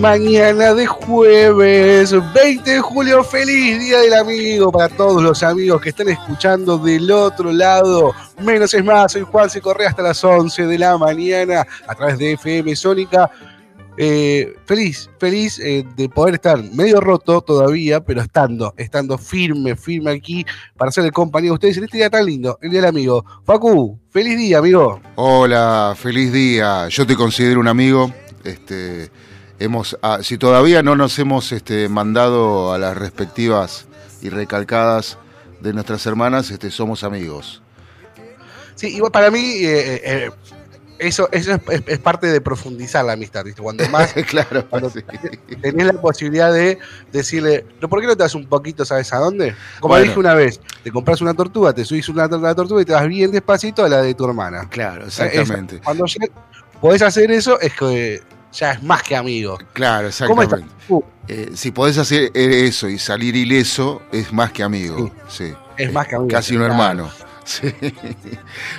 Mañana de jueves 20 de julio. Feliz Día del Amigo para todos los amigos que están escuchando del otro lado. Menos es más, soy Juan Se Correa hasta las 11 de la mañana a través de FM Sónica. Eh, feliz, feliz eh, de poder estar medio roto todavía, pero estando, estando firme, firme aquí para el compañero de ustedes en este día tan lindo, el Día del Amigo. Facu, feliz día, amigo. Hola, feliz día. Yo te considero un amigo. Este, hemos, ah, si todavía no nos hemos este, mandado a las respectivas y recalcadas de nuestras hermanas, este, somos amigos. Sí, igual para mí eh, eh, eso, eso es, parte de profundizar la amistad, ¿viste? Cuando más claro, tenés la posibilidad de decirle, ¿por qué no te das un poquito, sabes a dónde? Como dije una vez, te compras una tortuga, te subís una, tortuga y te vas bien despacito a la de tu hermana. Claro, exactamente. cuando podés hacer eso, es que ya es más que amigo. Claro, exactamente. Eh, si podés hacer eso y salir ileso, es más que amigo. Sí. Es más que amigo. Casi un hermano. Sí.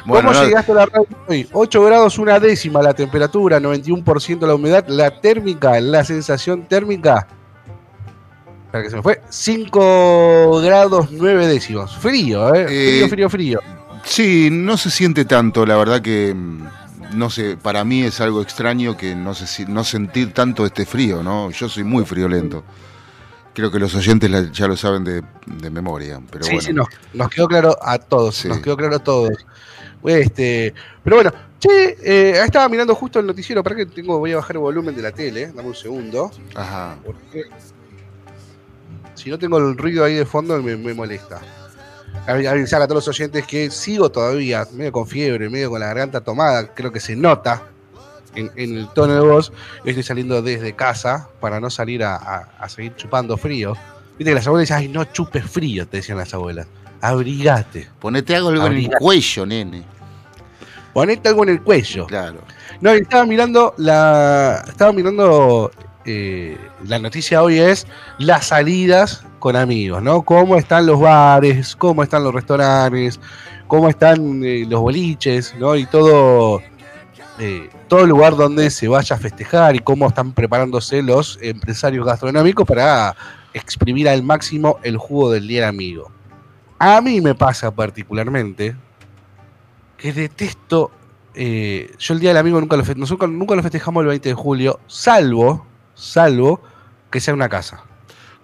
¿Cómo llegaste a la radio hoy? 8 grados, una décima la temperatura, 91% la humedad, la térmica, la sensación térmica. Para que se me fue. 5 grados 9 décimos. Frío, ¿eh? Frío, eh, frío, frío. Sí, no se siente tanto, la verdad que mm, no sé, para mí es algo extraño que no sé si no sentir tanto este frío, ¿no? Yo soy muy friolento. Creo que los oyentes ya lo saben de, memoria, pero sí, Sí, nos quedó claro a todos, nos quedó claro a todos. Este, pero bueno, che, eh, estaba mirando justo el noticiero, para que tengo, voy a bajar el volumen de la tele, dame un segundo. Ajá. Porque si no tengo el ruido ahí de fondo me, me molesta avisar a todos los oyentes que sigo todavía medio con fiebre, medio con la garganta tomada, creo que se nota en, el tono de voz. estoy saliendo desde casa para no salir a, seguir chupando frío. Viste que las abuelas dicen, ay, no chupes frío, te decían las abuelas. Abrigate. Ponete algo en el cuello, nene. Ponete algo en el cuello. Claro. No, estaba mirando la. Estaba mirando. Eh, la noticia hoy es las salidas con amigos, ¿no? Cómo están los bares, cómo están los restaurantes, cómo están eh, los boliches, ¿no? Y todo, eh, todo lugar donde se vaya a festejar y cómo están preparándose los empresarios gastronómicos para exprimir al máximo el jugo del día amigo. A mí me pasa particularmente que detesto. Eh, yo el día del amigo nunca lo, nosotros nunca lo festejamos el 20 de julio, salvo, salvo que sea una casa.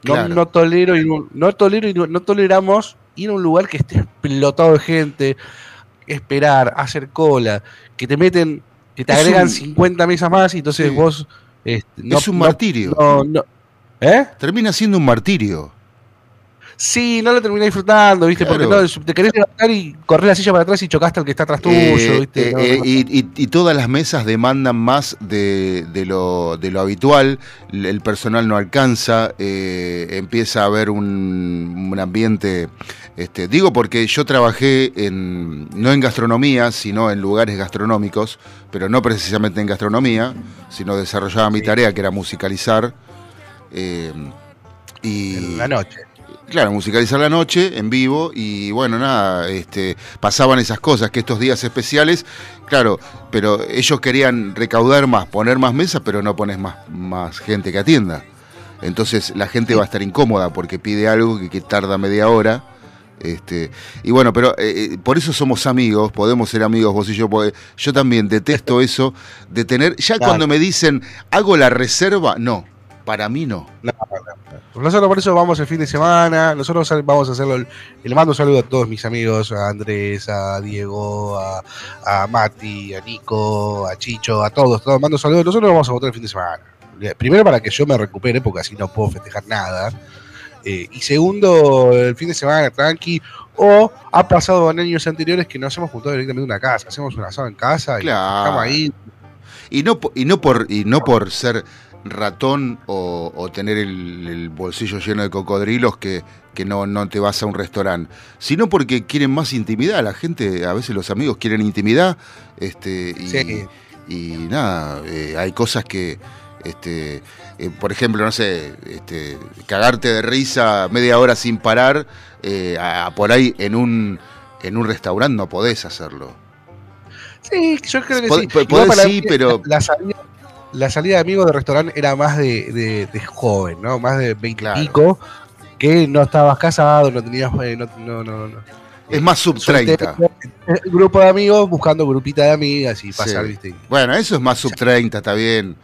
No, tolero y no, tolero no, toleramos ir a un lugar que esté explotado de gente, esperar, hacer cola, que te meten, que te agregan 50 mesas más y entonces vos... Este, es un martirio. ¿Eh? Termina siendo un martirio. Sí, no lo terminé disfrutando, ¿viste? Porque te querés levantar y correr la silla para atrás y chocaste al que está atrás tuyo, eh, ¿viste? Eh, y, todas las mesas demandan más de, lo, de lo, habitual, el personal no alcanza, eh, empieza a haber un, un ambiente. Este, digo porque yo trabajé en, no en gastronomía, sino en lugares gastronómicos, pero no precisamente en gastronomía, sino desarrollaba mi tarea que era musicalizar. y, en la noche Claro, musicalizar la noche en vivo y bueno, nada, este, pasaban esas cosas, que estos días especiales, claro, pero ellos querían recaudar más, poner más mesas, pero no pones más, más gente que atienda. Entonces la gente va a estar incómoda porque pide algo que, tarda media hora. Este, y bueno, pero eh, eh, por eso somos amigos, podemos ser amigos vos y yo. yo también detesto eso de tener, ya cuando me dicen, hago la reserva, no, para mí no. Nosotros por eso vamos el fin de semana. Nosotros vamos a hacerlo. Le mando un saludo a todos mis amigos, a Andrés, a Diego, a, a Mati, a Nico, a Chicho, a todos. Todos mando saludos. Nosotros vamos a votar el fin de semana. Primero para que yo me recupere, porque así no puedo festejar nada. Eh, y segundo, el fin de semana tranqui. O ha pasado en años anteriores que nos hemos juntado directamente en una casa. Hacemos un asado en casa y estamos ahí. Y no, y no por y no por ser ratón o, tener el, bolsillo lleno de cocodrilos que, que no, no, te vas a un restaurante, sino porque quieren más intimidad. La gente, a veces los amigos quieren intimidad, este, y, nada, eh, hay cosas que, este, eh, por ejemplo, no sé, este, cagarte de risa media hora sin parar, eh, por ahí en un, en un restaurante no podés hacerlo. Sí, yo creo que sí. Podés, sí, pero la salida de amigos de restaurante era más de, joven, ¿no? Más de 20 pico, que no estabas casado, no tenías. Eh, no, no, no, Es más sub 30. Grupo de amigos buscando grupita de amigas y pasar, ¿viste? Bueno, eso es más sub 30, está bien.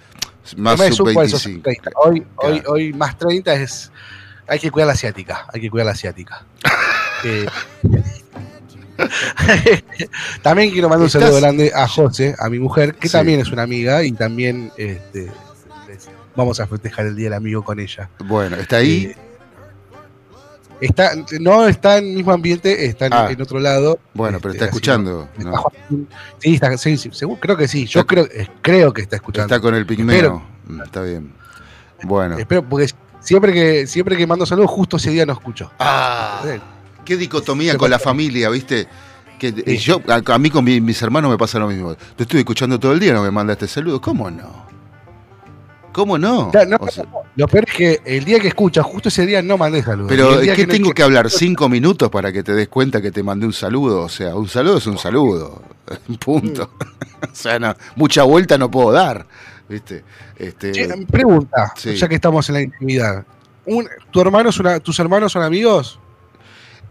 Más sub 25. Hoy, hoy, hoy más 30 es. Hay que cuidar la asiática. Hay que cuidar la asiática. eh, también quiero mandar un saludo grande a José, a mi mujer, que también es una amiga y también este, vamos a festejar el Día del Amigo con ella. Bueno, ¿está ahí? Eh, está, no está en el mismo ambiente, está en, ah. otro lado. Bueno, pero está este, escuchando. sí, está, sí, seguro, creo que sí. Yo creo, creo que está escuchando. Está con el pigmeo. Mm, está bien. Bueno. Espero, porque siempre que, siempre que mando saludos, justo ese día no escucho. Ah qué dicotomía con la familia, ¿viste? Que yo, a, mí con mis hermanos me pasa lo mismo. Te estoy escuchando todo el día, no me mandaste saludos. ¿Cómo no? ¿Cómo no? lo peor es que el día que escuchas, justo ese día no mandé saludos. Pero es que, tengo que hablar cinco minutos para que te des cuenta que te mandé un saludo. O sea, un saludo es un saludo. Punto. o sea, no, mucha vuelta no puedo dar. ¿Viste? Este, pregunta, ya que estamos en la intimidad. ¿tu hermano ¿Tus hermanos son amigos?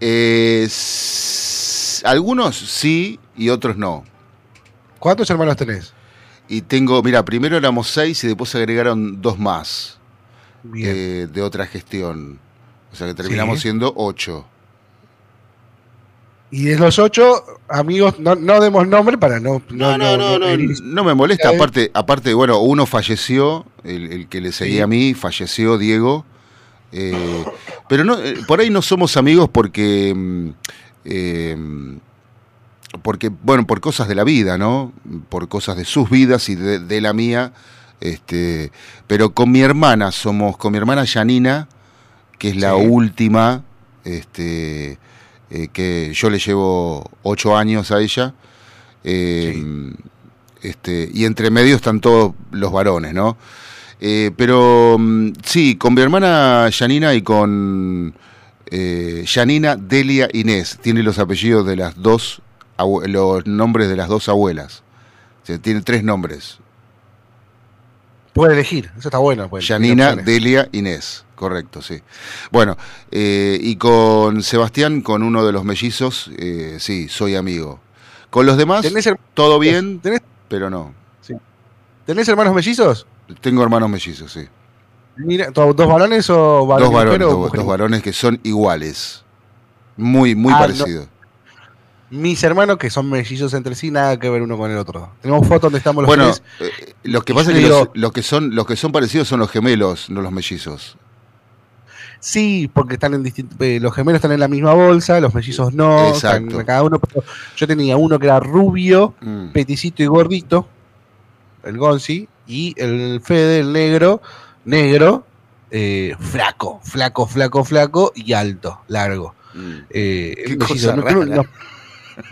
Eh, algunos sí y otros no. ¿Cuántos hermanos tenés? Y tengo, mira, primero éramos seis y después se agregaron dos más eh, de otra gestión. O sea que terminamos siendo ocho. Y de los ocho, amigos, no, no demos nombre para no. No, no, no, no, no, me molesta. Aparte, aparte, bueno, uno falleció, el, que le seguía a mí, falleció Diego. Eh, pero no, eh, por ahí no somos amigos porque, mm, eh, porque, bueno, por cosas de la vida, ¿no? Por cosas de sus vidas y de, la mía. Este, pero con mi hermana somos, con mi hermana Janina, que es la última, este, que yo le llevo ocho años a ella. este, y entre medio están todos los varones, ¿no? Eh, pero mm, sí, con mi hermana Janina y con eh, Janina Delia Inés. Tiene los apellidos de las dos, los nombres de las dos abuelas. tiene tres nombres. Puede elegir, eso está bueno. Janina Delia Inés, correcto, sí. Bueno, eh, y con Sebastián, con uno de los mellizos, sí, soy amigo. Con los demás, todo bien, pero no. ¿Tenés hermanos mellizos? Tengo hermanos mellizos, sí. Mira, ¿dos varones o varones? Dos varones, dos, varones que son iguales. Muy, muy Ah, parecido. Mis hermanos, que son mellizos entre sí, nada que ver uno con el otro. Tenemos fotos donde estamos los Bueno, tres. eh, lo que pasa es que digo- los, los que son, los que son parecidos son los gemelos, no los mellizos. Sí, porque están en eh, los gemelos están en la misma bolsa, los mellizos no, Exacto. cada uno. pero yo tenía uno que era rubio, Mm. peticito y gordito, el Gonzi, y el Fede, el negro, negro, eh, flaco, flaco, flaco, flaco y alto, largo. Mm. Eh, Qué cosa no, rara. no, no.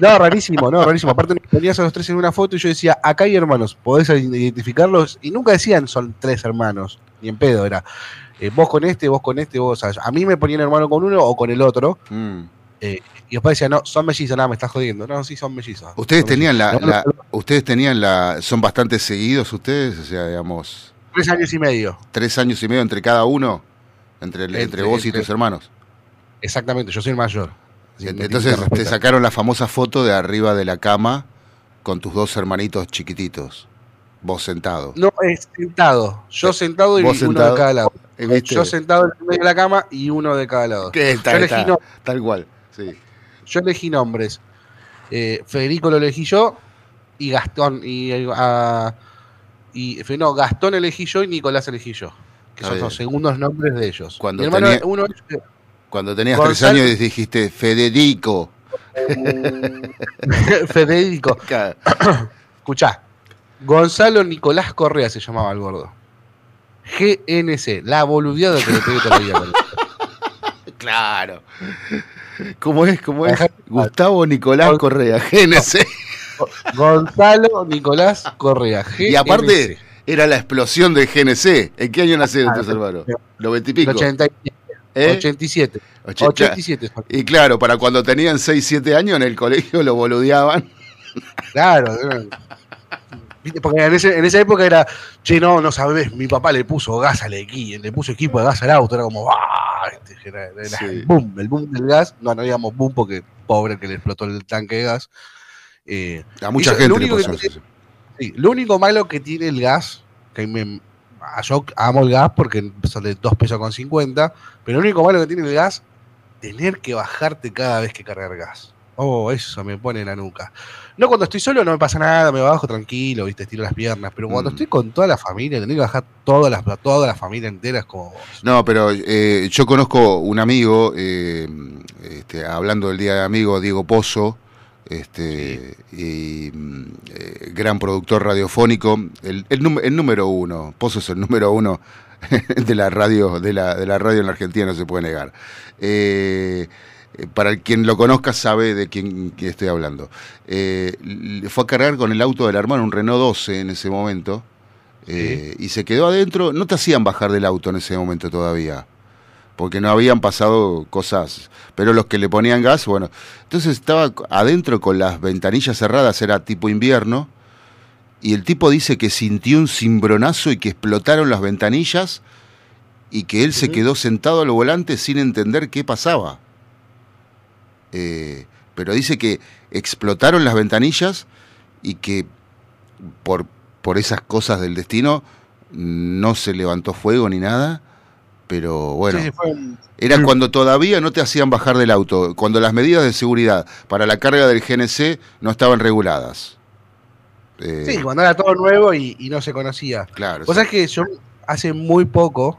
No, rarísimo, no, rarísimo. Aparte ponías a los tres en una foto y yo decía, acá hay hermanos, podés identificarlos. Y nunca decían son tres hermanos, ni en pedo, era eh, vos con este, vos con este, vos. a mí me ponían hermano con uno o con el otro. Mm. Y después decían, no, son mellizos, nada, me estás jodiendo. No, sí, son mellizos. Ustedes Son tenían la, mellizos. la- ustedes tenían la, son bastante seguidos ustedes, o sea, digamos, Tres años y medio. tres años y medio entre cada uno, entre, Entre- entre vos y tus hermanos. Exactamente, yo soy el mayor. Entonces te sacaron la famosa foto de arriba de la cama con tus dos hermanitos chiquititos, vos sentado. No, es sentado. Yo sentado y uno sentado. de cada lado. Eh, ¿viste? Yo sentado en el medio de la cama y uno de cada lado. Que está- yo elegí está- no- tal cual, sí. Yo elegí nombres. Eh, Federico lo elegí yo y Gastón y y no, Gastón elegí yo y Nicolás elegí yo. Que son los segundos nombres de ellos. Cuando Mi hermano, tenía- uno Cuando tenías Gonzalo- tres años dijiste Federico. Federico. Escuchá. Gonzalo Nicolás Correa se llamaba el gordo. GNC, la boludeada que le pegué todavía. Claro. ¿Cómo es? ¿Cómo es? Gustavo Nicolás Correa, GNC. Gonzalo Nicolás Correa. GNC. Y aparte, era la explosión del GNC. ¿En qué año nacieron tus hermanos? ¿Los El veintipico? 80 ¿Eh? 87. Ochenta- 87. son. Y claro, para cuando tenían 6, 7 años en el colegio lo boludeaban. Claro. Porque en, ese- en esa época era, che, no, no sabes, mi papá le puso gas al equipo, le puso equipo de gas al auto, era como, ¡ah! Este, era- era Sí. el boom, el boom del gas. No, no digamos boom porque pobre que le explotó el tanque de gas. Eh, A mucha Eso, gente lo le único pasó que sí, lo único malo que tiene el gas, que me, yo amo el gas porque sale 2 pesos con 50, pero lo único malo que tiene el gas, tener que bajarte cada vez que cargar gas. Oh, eso me pone la nuca. No, cuando estoy solo no me pasa nada, me bajo tranquilo, viste, estiro las piernas, pero cuando Mm. estoy con toda la familia, tener que bajar toda la, toda la familia entera es como... No, pero eh, yo conozco un amigo, eh, este, hablando del Día de Amigo, Diego Pozo, este, y eh, gran productor radiofónico, el, el, el número uno, Pozo es el número uno de la radio, de la, de la radio en la Argentina, no se puede negar. Eh, para el quien lo conozca sabe de quién, estoy hablando. Eh, fue a cargar con el auto del hermano, un Renault 12 en ese momento, eh, y se quedó adentro. No te hacían bajar del auto en ese momento todavía, porque no habían pasado cosas. Pero los que le ponían gas, bueno. Entonces estaba adentro con las ventanillas cerradas, era tipo invierno, y el tipo dice que sintió un cimbronazo y que explotaron las ventanillas y que él se quedó sentado al volante sin entender qué pasaba. Eh, pero dice que explotaron las ventanillas y que por, por esas cosas del destino no se levantó fuego ni nada, pero bueno, Sí, un- era cuando todavía no te hacían bajar del auto, cuando las medidas de seguridad para la carga del GNC no estaban reguladas. Eh, sí, cuando era todo nuevo y, y no se conocía. claro. Vos sabés que yo hace muy poco,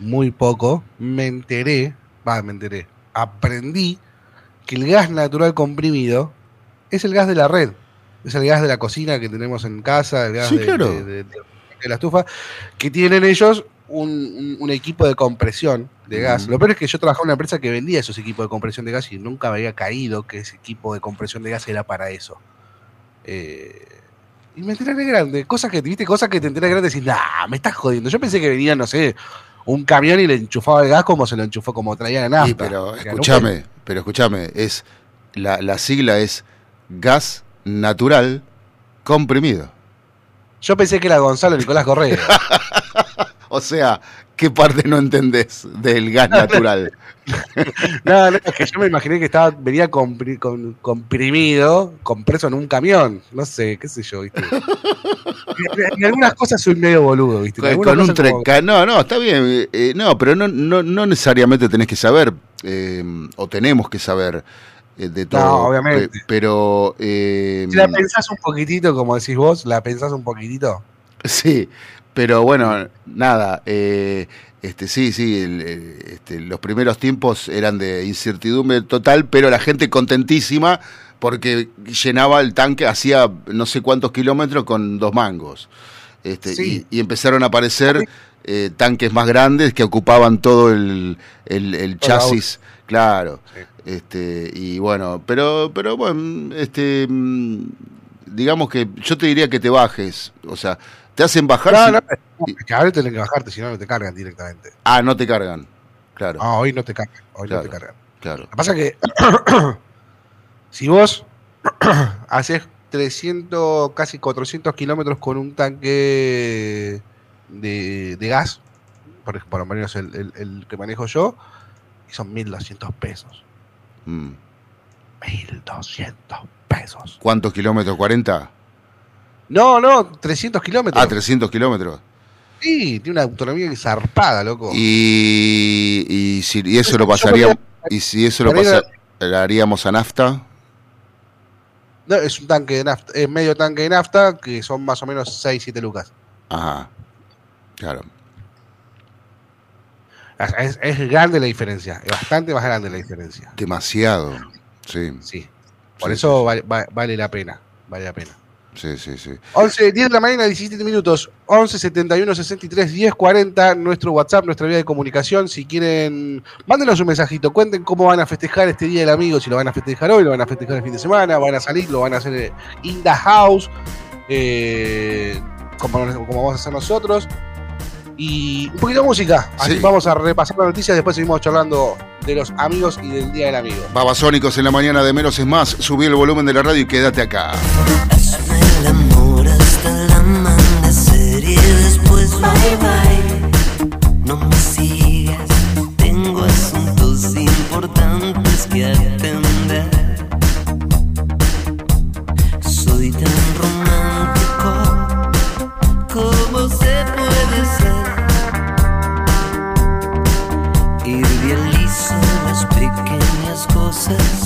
muy poco, me enteré, va, me enteré, aprendí que el gas natural comprimido es el gas de la red. Es el gas de la cocina que tenemos en casa, el gas Sí, de, claro. de- de- de la estufa, que tienen ellos un, un- un equipo de compresión de gas. Lo peor es que yo trabajaba en una empresa que vendía esos equipos de compresión de gas y nunca me había caído que ese equipo de compresión de gas era para eso. Eh, y me enteré de grande. Cosas que, viste, cosas que te enteré de grande y decís, nah, me estás jodiendo. Yo pensé que venía, no sé, un camión y le enchufaba el gas como se lo enchufó, como traían a nafta. Sí, pero escúchame, pero escúchame, es la, la sigla es gas natural comprimido. Yo pensé que era Gonzalo Nicolás Correa. O sea, ¿qué parte no entendés del gas natural? no, no, es que yo me imaginé que estaba, venía compri- con- comprimido, compreso en un camión. No sé, qué sé yo, viste. Y algunas cosas soy medio boludo, viste. En con un como-. No, no, está bien. eh, no, pero no, no, no necesariamente tenés que saber, eh, o tenemos que saber eh, de todo. No, obviamente. Pe- pero. eh, Si la pensás un poquitito, como decís vos, la pensás un poquitito. Sí, pero bueno, nada. eh, este, sí, sí, el- este, los primeros tiempos eran de incertidumbre total, pero la gente contentísima porque llenaba el tanque, hacía no sé cuántos kilómetros con dos mangos. Este, Sí. y, y empezaron a aparecer eh, tanques más grandes que ocupaban todo el, el- chasis, claro. Sí. Este, y bueno, pero, pero bueno, este, mm, digamos que yo te diría que te bajes, o sea, te hacen bajar. No, si- no, no, es que ahora tenés que bajarte, si no, no te cargan directamente. Ah, no te cargan, claro, Ah, hoy no te cargan, hoy Claro. no te cargan. claro. Lo que pasa es que si vos haces 300, casi 400 kilómetros con un tanque de, de gas, por, por lo menos el, el- el que manejo yo, y son 1.200 pesos. Mm. 1.200 pesos. ¿Cuántos kilómetros? ¿40? No, no, 300 kilómetros. Ah, 300 kilómetros. Sí, tiene una autonomía zarpada, loco. Y, y si y eso lo pasaría, y si eso lo para ir a- pasa- haríamos a nafta, No, es un tanque de nafta, es medio tanque de nafta, que son más o menos 6, 7 lucas. ajá, claro. Es, grande la diferencia, es bastante más grande la diferencia. Demasiado, sí, Sí. Por Sí, eso sí, vale, va- vale la pena. Vale la pena. sí, sí, sí. 11, 10 de la mañana, 17 minutos. 11 71 63 10 40. Nuestro WhatsApp, nuestra vía de comunicación. Si quieren, mándenos un mensajito. Cuenten cómo van a festejar este Día del Amigo. Si lo van a festejar hoy, lo van a festejar el fin de semana. Van a salir, lo van a hacer eh, in the house. eh, como, como vamos a hacer nosotros. Y un poquito de música. Así Sí. vamos a repasar las noticias. Después seguimos charlando de los amigos y del Día del Amigo. Babasónicos en la mañana de menos es más. Subí el volumen de la radio y quédate acá. Hazme el amor hasta el amanecer y después bye bye. No me sigas, tengo asuntos importantes que atender. promises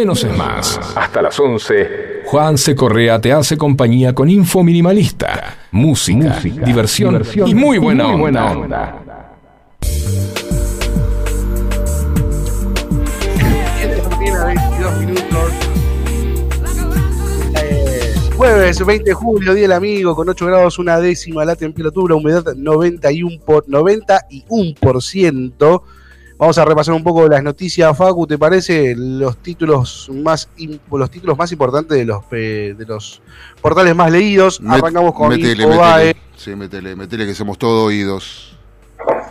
Menos es más. Hasta las 11. Juan C. Correa te hace compañía con info minimalista, música, diversión, y muy buena onda. 22 minutos. Eh, jueves 20 de julio, día del amigo, con 8 grados una décima la temperatura, humedad 91 por 91%. Vamos a repasar un poco las noticias, Facu, ¿te parece? Los títulos más los títulos más importantes de los pe- de los portales más leídos. Met- Arrancamos con metele, metele. Sí, metele, metele que somos todos oídos.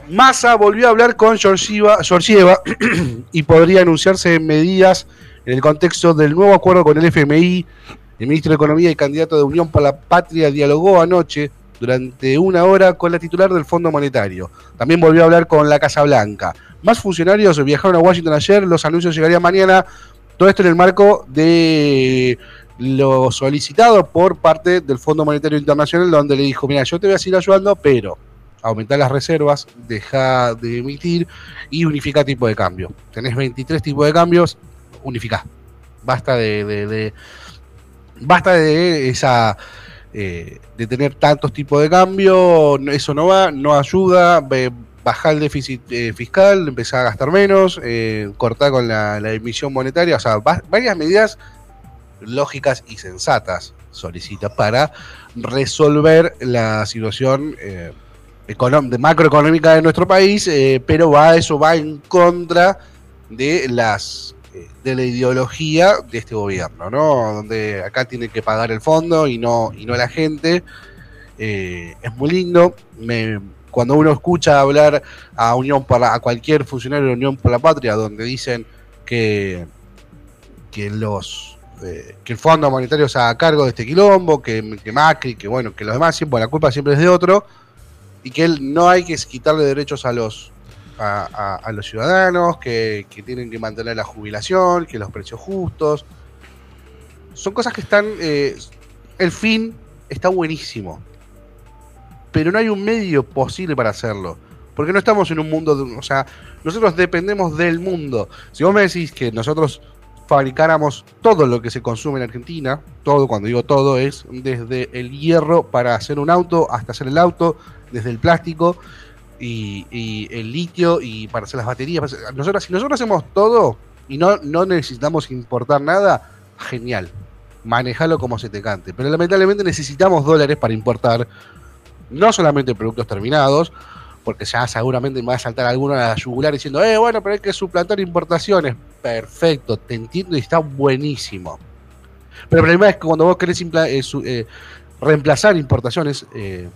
Massa volvió a hablar con Georgieva, y podría anunciarse medidas en el contexto del nuevo acuerdo con el FMI. El ministro de Economía y candidato de Unión por la Patria dialogó anoche durante una hora con la titular del Fondo Monetario. También volvió a hablar con la Casa Blanca. Más funcionarios viajaron a Washington ayer, los anuncios llegarían mañana. Todo esto en el marco de lo solicitado por parte del Fondo Monetario Internacional, donde le dijo, mira, yo te voy a seguir ayudando, pero aumentar las reservas, deja de emitir y unifica tipo de cambio. Tenés 23 tipos de cambios, unificá. Basta de, basta de esa eh, de tener tantos tipos de cambio, eso no va, no ayuda, bajar el déficit eh, fiscal, empezar a gastar menos, eh, cortar con la, emisión monetaria, o sea, va- varias medidas lógicas y sensatas solicita para resolver la situación eh, macroeconómica de nuestro país, pero va eso va en contra de las de la ideología de este gobierno, ¿no? Donde acá tiene que pagar el fondo y no y no la gente. Es muy lindo. Me- cuando uno escucha hablar a Unión para a cualquier funcionario de Unión por la Patria, donde dicen que que los eh, que el Fondo Monetario se haga cargo de este quilombo, que, que Macri, que bueno, que los demás siempre la culpa siempre es de otro y que él no hay que quitarle derechos a los a, a- a los ciudadanos, que, que tienen que mantener la jubilación, que los precios justos. Son cosas que están. eh, el fin está buenísimo. Pero no hay un medio posible para hacerlo. Porque no estamos en un mundo. de- o sea, nosotros dependemos del mundo. Si vos me decís que nosotros fabricáramos todo lo que se consume en Argentina, todo, cuando digo todo, es desde el hierro para hacer un auto hasta hacer el auto, desde el plástico y, y el litio y para hacer las baterías. Nosotros, si nosotros hacemos todo y no, no necesitamos importar nada, genial. Manejalo como se te cante. Pero lamentablemente necesitamos dólares para importar no solamente productos terminados, porque ya seguramente me va a saltar alguno a la yugular diciendo, eh, bueno, pero hay que suplantar importaciones. Perfecto, te entiendo y está buenísimo. Pero el problema es que cuando vos querés eh, eh, reemplazar importaciones, eh,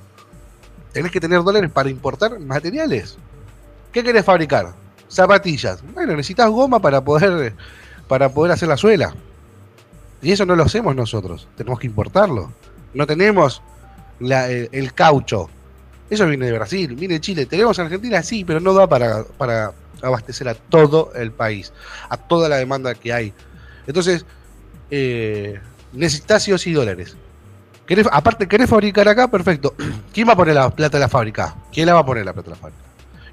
tenés que tener dólares para importar materiales. ¿Qué querés fabricar? Zapatillas. Bueno, necesitas goma para poder, para poder hacer la suela. Y eso no lo hacemos nosotros. Tenemos que importarlo. No tenemos la- el, el caucho. Eso viene de Brasil, viene de Chile. Tenemos en Argentina, sí, pero no da para, para abastecer a todo el país, a toda la demanda que hay. Entonces, eh, necesitas sí o sí dólares. ¿Querés- aparte, ¿querés fabricar acá? Perfecto. ¿Quién va a poner la plata en la fábrica? ¿Quién la va a poner la plata en la fábrica?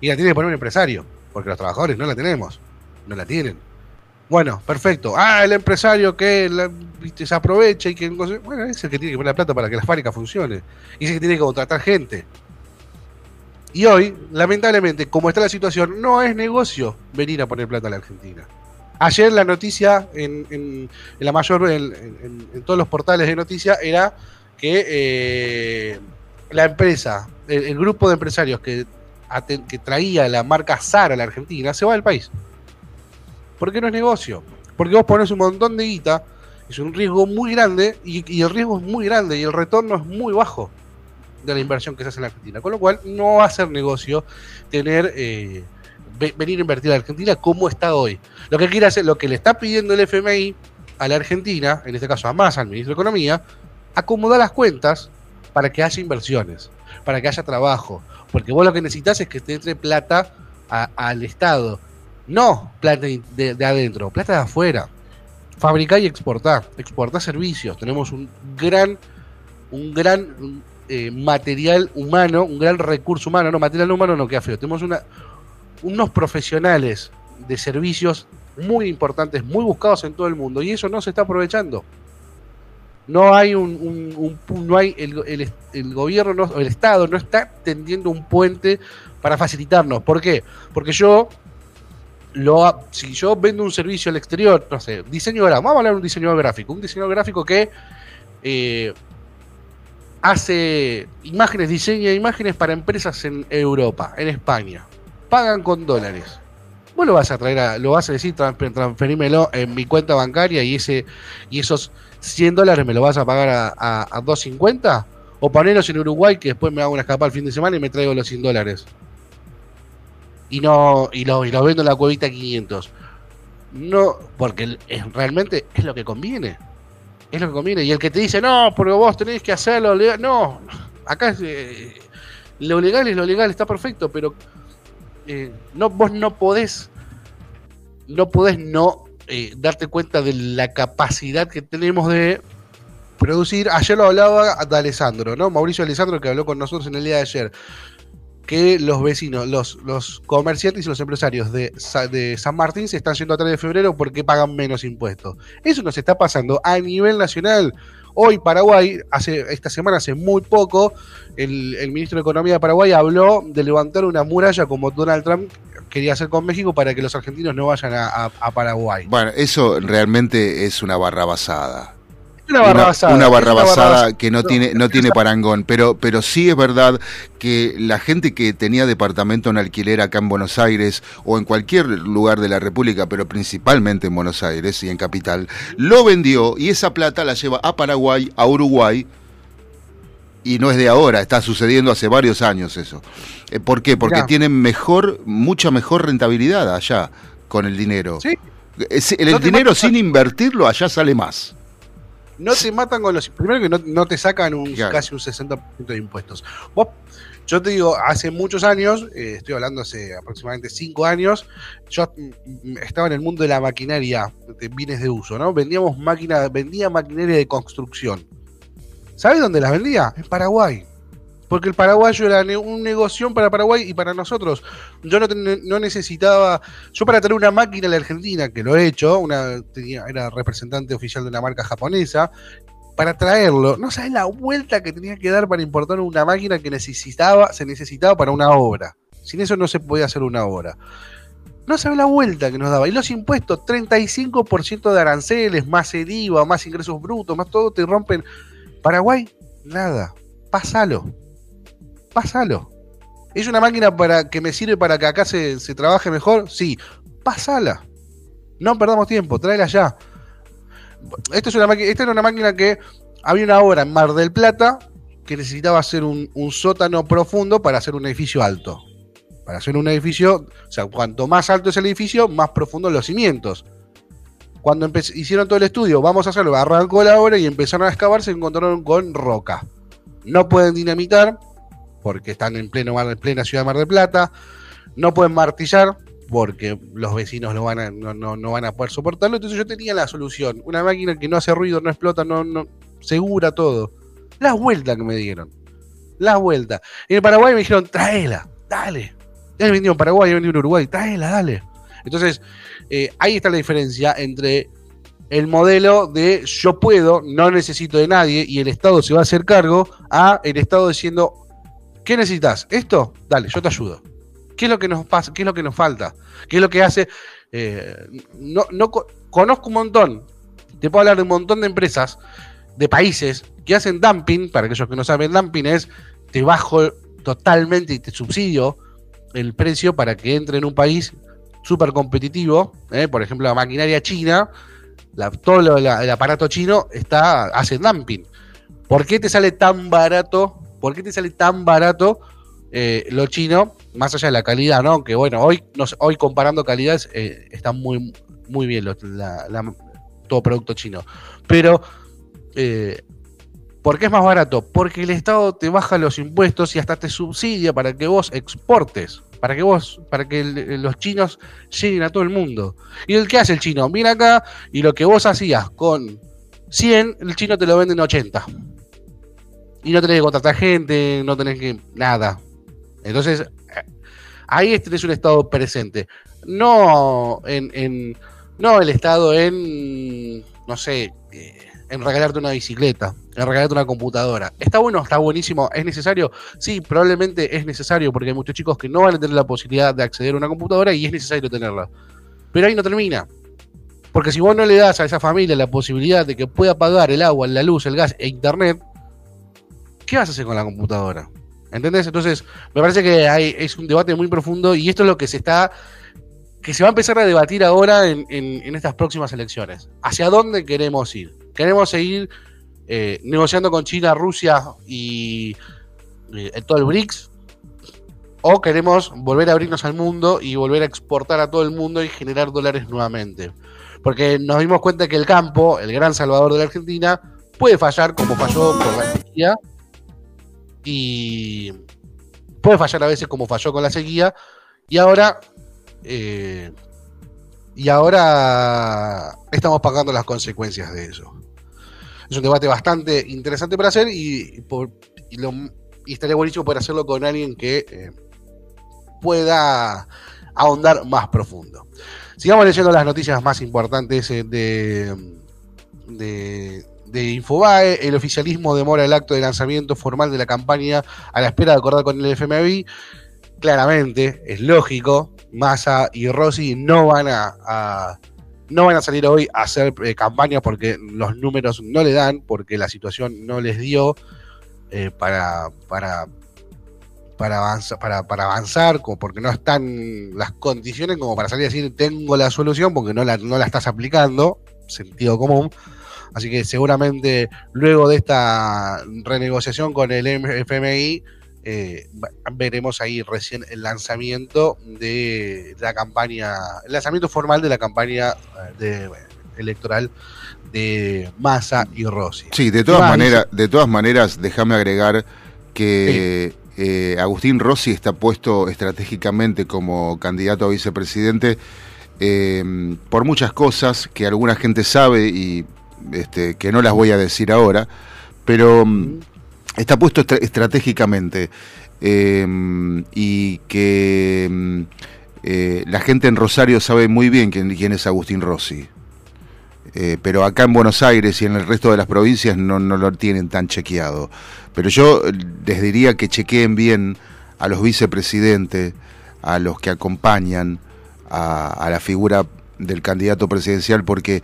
Y la tiene que poner un empresario, porque los trabajadores no la tenemos, no la tienen. Bueno, perfecto. Ah, el empresario que la- se aprovecha y que... Bueno, es el que tiene que poner la plata para que la fábrica funcione. Y es el que tiene que contratar gente. Y hoy, lamentablemente, como está la situación, no es negocio venir a poner plata a la Argentina. Ayer la noticia en, en- la mayor, en, todos los portales de noticias, era que eh, la empresa, el, grupo de empresarios que, que traía la marca Zara a la Argentina, se va del país. ¿Por qué no es negocio? Porque vos pones un montón de guita, es un riesgo muy grande, y, el riesgo es muy grande, y el retorno es muy bajo de la inversión que se hace en la Argentina. Con lo cual, no va a ser negocio tener eh, ve- venir a invertir a Argentina como está hoy. Lo que quiere hacer, lo que le está pidiendo el FMI a la Argentina, en este caso a más al ministro de Economía, acomodar las cuentas para que haya inversiones, para que haya trabajo. Porque vos lo que necesitas es que te entre plata a- al Estado. No plata de, de adentro, plata de afuera. Fabricar y exportar. Exportar servicios. Tenemos un gran, un gran eh, material humano, un gran recurso humano. No, material humano no queda feo. Tenemos unos profesionales de servicios muy importantes, muy buscados en todo el mundo, y eso no se está aprovechando. No hay un, no hay el, el- gobierno, no- el Estado no está tendiendo un puente para facilitarnos. ¿Por qué? Porque yo lo, si yo vendo un servicio al exterior, no sé, diseño gráfico, vamos a hablar de un diseñador gráfico, un diseñador gráfico que eh, hace imágenes, diseña imágenes para empresas en Europa, en España, pagan con dólares. Vos lo vas a traer, a- lo vas a decir, "Transfer- transferímelo en mi cuenta bancaria y ese y esos 100 dólares me lo vas a pagar a, a, a 2.50 o ponerlos en Uruguay que después me hago una escapada el fin de semana y me traigo los 100 dólares y no y lo, y lo vendo en la cuevita a 500 no porque realmente es lo que conviene es lo que conviene y el que te dice no porque vos tenés que hacerlo legal", no acá eh, lo legal es lo legal está perfecto pero eh, no vos no podés no podés no eh, darte cuenta de la capacidad que tenemos de producir. Ayer lo hablaba de Alessandro, ¿no? Mauricio Alessandro que habló con nosotros en el día de ayer. Que los vecinos, los, los comerciantes y los empresarios de, Sa- de San Martín se están yendo a 3 de febrero porque pagan menos impuestos. Eso nos está pasando a nivel nacional. Hoy Paraguay, hace esta semana, hace muy poco, el, ministro de Economía de Paraguay habló de levantar una muralla como Donald Trump quería hacer con México para que los argentinos no vayan a, Paraguay. Bueno, eso realmente es una barrabasada. Una barrabasada. Una barrabasada. que no, No, tiene, no tiene parangón, pero, pero sí es verdad que la gente que tenía departamento en alquiler acá en Buenos Aires o en cualquier lugar de la República, pero principalmente en Buenos Aires y en Capital, lo vendió y esa plata la lleva a Paraguay, a Uruguay, y no es de ahora, está sucediendo hace varios años eso. Eh, ¿Por qué? Porque Mirá. tienen mejor, mucha mejor rentabilidad allá con el dinero. Sí. Es- el No dinero sin invertirlo allá sale más. No te matan con los. Primero que no, no te sacan un, Claro. casi un 60% de impuestos. Vos, yo te digo, hace muchos años, eh, estoy hablando hace aproximadamente 5 años, yo mm, mm, estaba en el mundo de la maquinaria de bienes de uso, ¿no? Vendíamos máquina, vendía maquinaria de construcción. ¿Sabes dónde las vendía? En Paraguay. Porque el paraguayo era un negocio para Paraguay y para nosotros. Yo no, no necesitaba. Yo para tener una máquina en la Argentina, que lo he hecho, una, tenía, era representante oficial de una marca japonesa, para traerlo, no sabes la vuelta que tenía que dar para importar una máquina que necesitaba, se necesitaba para una obra. Sin eso no se podía hacer una obra. No sabes la vuelta que nos daba. Y los impuestos, 35% de aranceles, más el IVA, más ingresos brutos, más todo, te rompen. Paraguay, nada. Pásalo. Pásalo. ¿Es una máquina para que me sirve para que acá se, trabaje mejor? Sí. Pásala. No perdamos tiempo, tráela ya. Esto es una esta era una máquina que había una obra en Mar del Plata que necesitaba hacer un, un sótano profundo para hacer un edificio alto. Para hacer un edificio, o sea, cuanto más alto es el edificio, más profundos los cimientos. Cuando hicieron todo el estudio, vamos a hacerlo, arrancó la obra y empezaron a excavar, se encontraron con roca. No pueden dinamitar, porque están en plena ciudad de Mar del Plata. No pueden martillar, porque los vecinos no van a, poder soportarlo. Entonces yo tenía la solución. Una máquina que no hace ruido, no explota, no, no segura todo. Las vueltas que me dieron. Las vueltas. En el Paraguay me dijeron, tráela, dale. He vendido en Paraguay, he vendido en Uruguay, tráela, dale. Entonces, eh, ahí está la diferencia entre el modelo de yo puedo, no necesito de nadie y el Estado se va a hacer cargo, a el Estado diciendo, ¿qué necesitas? ¿Esto? Dale, yo te ayudo. ¿Qué es lo que nos pasa? ¿Qué es lo que nos falta? ¿Qué es lo que hace? Eh, no, no co- conozco un montón. Te puedo hablar de un montón de empresas, de países que hacen dumping. Para aquellos que no saben, dumping es te bajo totalmente y te subsidio el precio para que entre en un país súper competitivo. ¿eh? Por ejemplo, la maquinaria china, todo lo- el aparato chino está hace dumping. ¿Por qué te sale tan barato? ¿Por qué te sale tan barato eh, lo chino? Más allá de la calidad, ¿no? Que bueno, hoy, no sé, hoy comparando calidades eh, está muy, muy bien todo producto chino. Pero, eh, ¿por qué es más barato? Porque el Estado te baja los impuestos y hasta te subsidia para que vos exportes. Para que vos, para que el- los chinos lleguen a todo el mundo. ¿Y el qué hace el chino? Viene acá y lo que vos hacías con 100, el chino te lo vende en 80. Y no tenés que contratar gente, no tenés que. nada. Entonces, eh, ahí tenés un estado presente. No en, en- No el Estado en, no sé, eh, en regalarte una bicicleta, en regalarte una computadora. ¿Está bueno? ¿Está buenísimo? ¿Es necesario? Sí, probablemente es necesario porque hay muchos chicos que no van a tener la posibilidad de acceder a una computadora y es necesario tenerla. Pero ahí no termina. Porque si vos no le das a esa familia la posibilidad de que pueda pagar el agua, la luz, el gas e internet, ¿qué vas a hacer con la computadora? ¿Entendés? Entonces, me parece que hay, es un debate muy profundo y esto es lo que se está. que se va a empezar a debatir ahora en, estas próximas elecciones. ¿Hacia dónde queremos ir? ¿Queremos seguir eh, negociando con China, Rusia y eh, todo el BRICS? ¿O queremos volver a abrirnos al mundo y volver a exportar a todo el mundo y generar dólares nuevamente? Porque nos dimos cuenta que el campo, el gran salvador de la Argentina, puede fallar como falló con la sequía y puede fallar a veces como falló con la sequía y ahora eh, y ahora estamos pagando las consecuencias de eso. Es un debate bastante interesante para hacer y, por- estaría buenísimo poder hacerlo con alguien que eh, pueda ahondar más profundo. Sigamos leyendo las noticias más importantes eh, de, de, de Infobae. El oficialismo demora el acto de lanzamiento formal de la campaña a la espera de acordar con el FMI. Claramente, es lógico, Massa y Rossi no van a, no van a salir hoy a hacer eh, campaña porque los números no le dan, porque la situación no les dio eh, para, para, para, avanzar, para, para avanzar, como porque no están las condiciones como para salir a decir tengo la solución, porque no la, no la estás aplicando, sentido común. Así que seguramente luego de esta renegociación con el FMI, eh, veremos ahí recién el lanzamiento de la campaña, el lanzamiento formal de la campaña eh, de, electoral de Massa y Rossi. Sí, de todas maneras, de todas maneras, déjame agregar que eh, Agustín Rossi está puesto estratégicamente como candidato a vicepresidente eh, por muchas cosas que alguna gente sabe y este, que no las voy a decir ahora, pero mm, está puesto estra- estratégicamente eh, y que mm, eh, la gente en Rosario sabe muy bien quién, es Agustín Rossi. Eh, pero acá en Buenos Aires y en el resto de las provincias no, no lo tienen tan chequeado. Pero yo eh, les diría que chequeen bien a los vicepresidentes, a los que acompañan a, la figura del candidato presidencial, porque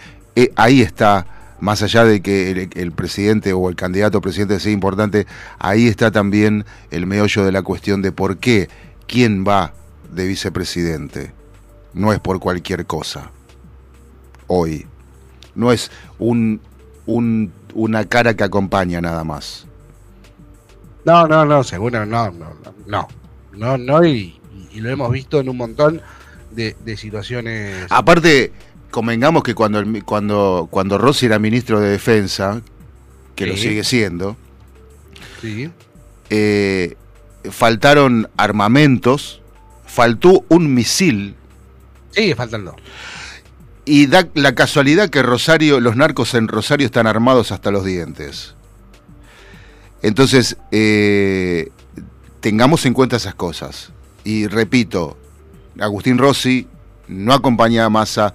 ahí está, más allá de que el, el presidente o el candidato presidente sea importante, ahí está también el meollo de la cuestión de por qué, quién va de vicepresidente. No es por cualquier cosa. Hoy no es un, un- una cara que acompaña nada más. No, no, no, seguro, no, no, no, no, no, no, y, y lo hemos visto en un montón de, de situaciones. Aparte, convengamos que cuando, el cuando, cuando Rossi era ministro de Defensa, que lo Sí. sigue siendo, Sí, eh, faltaron armamentos, faltó un misil sigue faltando. y da la casualidad que Rosario, los narcos en Rosario están armados hasta los dientes. Entonces, eh, tengamos en cuenta esas cosas. Y repito, Agustín Rossi no acompaña a Massa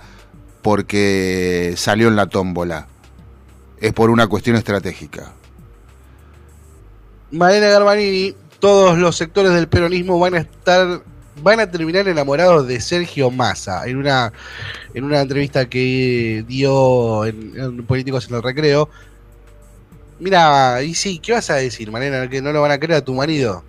porque salió en la tómbola. Es por una cuestión estratégica. Malena Garbanini, todos los sectores del peronismo van a estar, van a terminar enamorados de Sergio Massa. En una, en una entrevista que dio en, en Políticos en el Recreo. Mira, y sí, ¿qué vas a decir, Malena? ¿Que no lo van a creer a tu marido?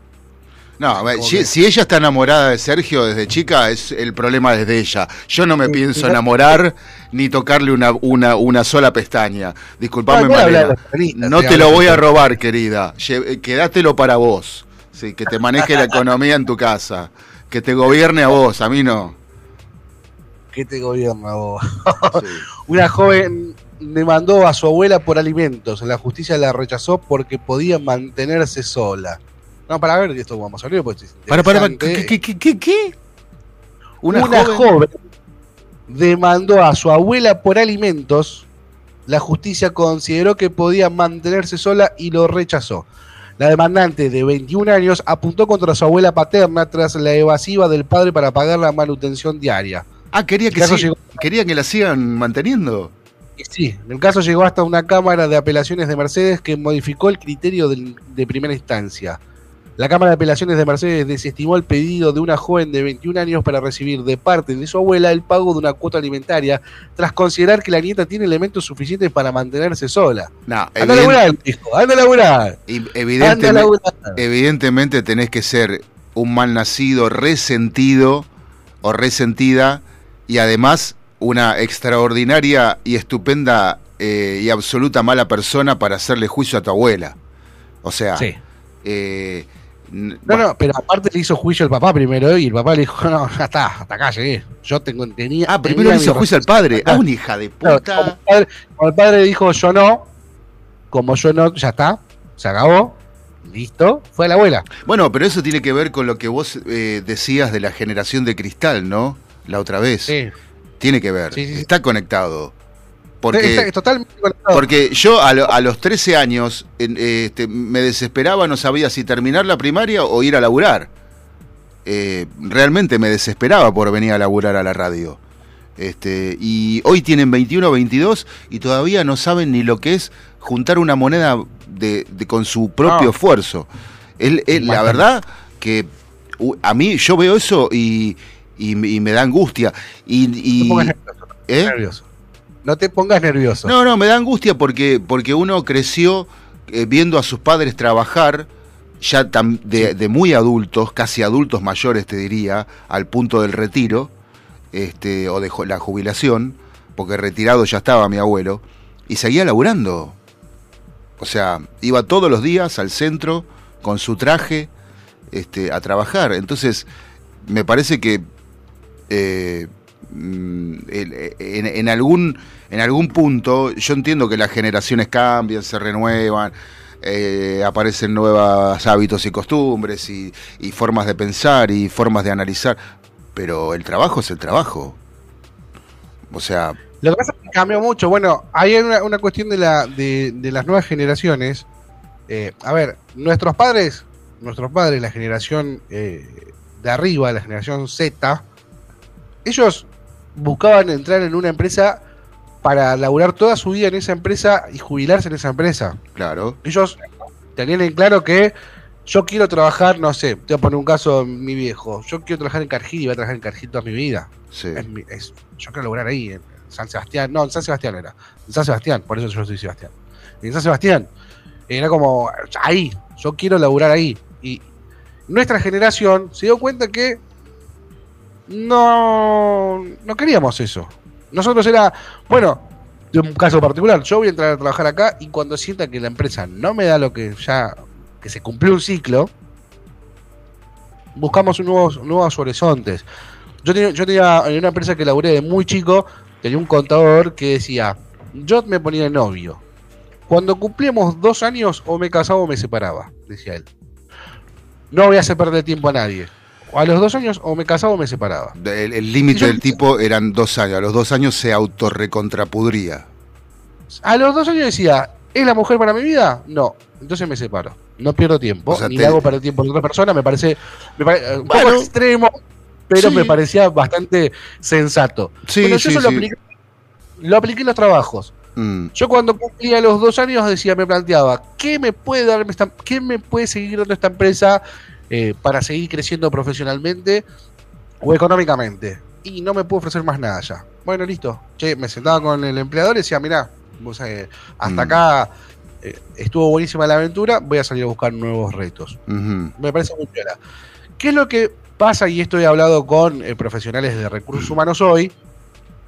No, a ver, ¿Cómo si, que? si ella está enamorada de Sergio desde chica, es el problema desde ella. Yo no me Sí, pienso enamorar ni tocarle una, una, una sola pestaña. Disculpame, No, peronistas, No te lo voy a robar, querida. Eh, Quedátelo para vos. Sí, que te maneje la economía en tu casa. Que te gobierne a vos, a mí no. ¿Qué te gobierna vos? Sí. Una joven demandó a su abuela por alimentos. La justicia la rechazó porque podía mantenerse sola. No, para ver esto vamos a hablar. Pues es Para, para. ¿qué, qué, qué, qué? Una, joven... demandó a su abuela por alimentos. La justicia consideró que podía mantenerse sola y lo rechazó. La demandante de 21 años apuntó contra su abuela paterna tras la evasiva del padre para pagar la manutención diaria. Ah, quería que, sí- llegó querían que la sigan manteniendo. Sí, el caso llegó hasta una Cámara de Apelaciones de Mercedes que modificó el criterio de primera instancia. La Cámara de Apelaciones de Mercedes desestimó el pedido de una joven de 21 años para recibir de parte de su abuela el pago de una cuota alimentaria, tras considerar que la nieta tiene elementos suficientes para mantenerse sola. No, Anda a evident- laburar, hijo, anda a laburar. y- Anda a evidentemente, laburar. evidentemente tenés que ser un mal nacido, resentido o resentida y además una extraordinaria y estupenda eh, y absoluta mala persona para hacerle juicio a tu abuela. O sea, Sí. eh, No, bueno, no, pero aparte le hizo juicio al papá primero y el papá le dijo, no, ya está, hasta acá llegué. Yo tengo, tenía... Ah, primero le hizo juicio al padre. Claro. Ah, una hija de Claro, puta. como, el padre, como el padre dijo yo no, como yo no, ya está, se acabó, listo, fue a la abuela. Bueno, pero eso tiene que ver con lo que vos eh, decías de la generación de cristal, ¿no? La otra vez. Sí, Tiene que ver. Sí, sí, sí. Está conectado. Porque, totalmente porque yo a, lo- a los 13 años eh, este, me desesperaba, no sabía si terminar la primaria o ir a laburar. Eh, realmente me desesperaba por venir a laburar a la radio. Este, y hoy tienen 21 o 22 y todavía no saben ni lo que es juntar una moneda de, de- con su propio No. esfuerzo. El- el- la verdad que a mí yo veo eso y, y me- y me da angustia. Y, nervioso. ¿eh? nervioso. No te pongas nervioso. No, no, me da angustia porque, porque uno creció eh, viendo a sus padres trabajar ya tam- de, de muy adultos, casi adultos mayores te diría, al punto del retiro este, o de la jubilación, porque retirado ya estaba mi abuelo, y seguía laburando. O sea, iba todos los días al centro con su traje este, a trabajar. Entonces, me parece que eh, en, algún, en algún punto, yo entiendo que las generaciones cambian, se renuevan, eh, aparecen nuevos hábitos y costumbres y, formas de pensar y formas de analizar, pero el trabajo es el trabajo. O sea, Lo que pasa es que cambió mucho. Bueno, hay una, cuestión de, la, de las nuevas generaciones. Eh, a ver, nuestros padres, nuestros padres, la generación eh, de arriba, la generación Z, ellos buscaban entrar en una empresa para laburar toda su vida en esa empresa y jubilarse en esa empresa. claro, Ellos tenían en claro que yo quiero trabajar, no sé, te voy a poner un caso mi viejo, yo quiero trabajar en Cargill y voy a trabajar en Cargill toda mi vida. sí. Es mi- es- yo quiero lograr ahí, en San Sebastián. No, en San Sebastián era. En San Sebastián, por eso yo soy Sebastián. En San Sebastián. Era como, ahí, yo quiero laburar ahí. Y nuestra generación se dio cuenta que no, no queríamos eso. Nosotros era, bueno, de un caso particular, yo voy a entrar a trabajar acá y cuando sienta que la empresa no me da lo que ya, que se cumplió un ciclo, buscamos nuevos, nuevos horizontes. Yo tenía, yo tenía en una empresa que laburé de muy chico, tenía un contador que decía, yo me ponía novio. Cuando cumplíamos dos años, o me casaba o me separaba, decía él. No voy a hacer perder tiempo a nadie. A los dos años, o me casaba o me separaba. El el límite del tipo eran dos años. A los dos años se autorrecontrapudría. A los dos años decía, ¿es la mujer para mi vida? No. Entonces me separo. No pierdo tiempo. O sea, ni te- hago perder tiempo a otra persona. Me parece, me pare- un Bueno. poco extremo, pero Sí. me parecía bastante sensato. Sí, Bueno, yo sí, eso lo apliqué, lo apliqué en los trabajos. Mm, Yo cuando cumplía los dos años decía, me planteaba, ¿qué me puede dar esta, qué me puede seguir dando esta empresa eh, para seguir creciendo profesionalmente o económicamente? Y no me puedo ofrecer más nada ya. Bueno, listo. Che, me sentaba con el empleador y decía, mirá, vos, eh, hasta Mm. acá eh, estuvo buenísima la aventura, voy a salir a buscar nuevos retos. Me parece muy piola. ¿Qué es lo que pasa? Y esto he hablado con eh, profesionales de recursos humanos hoy.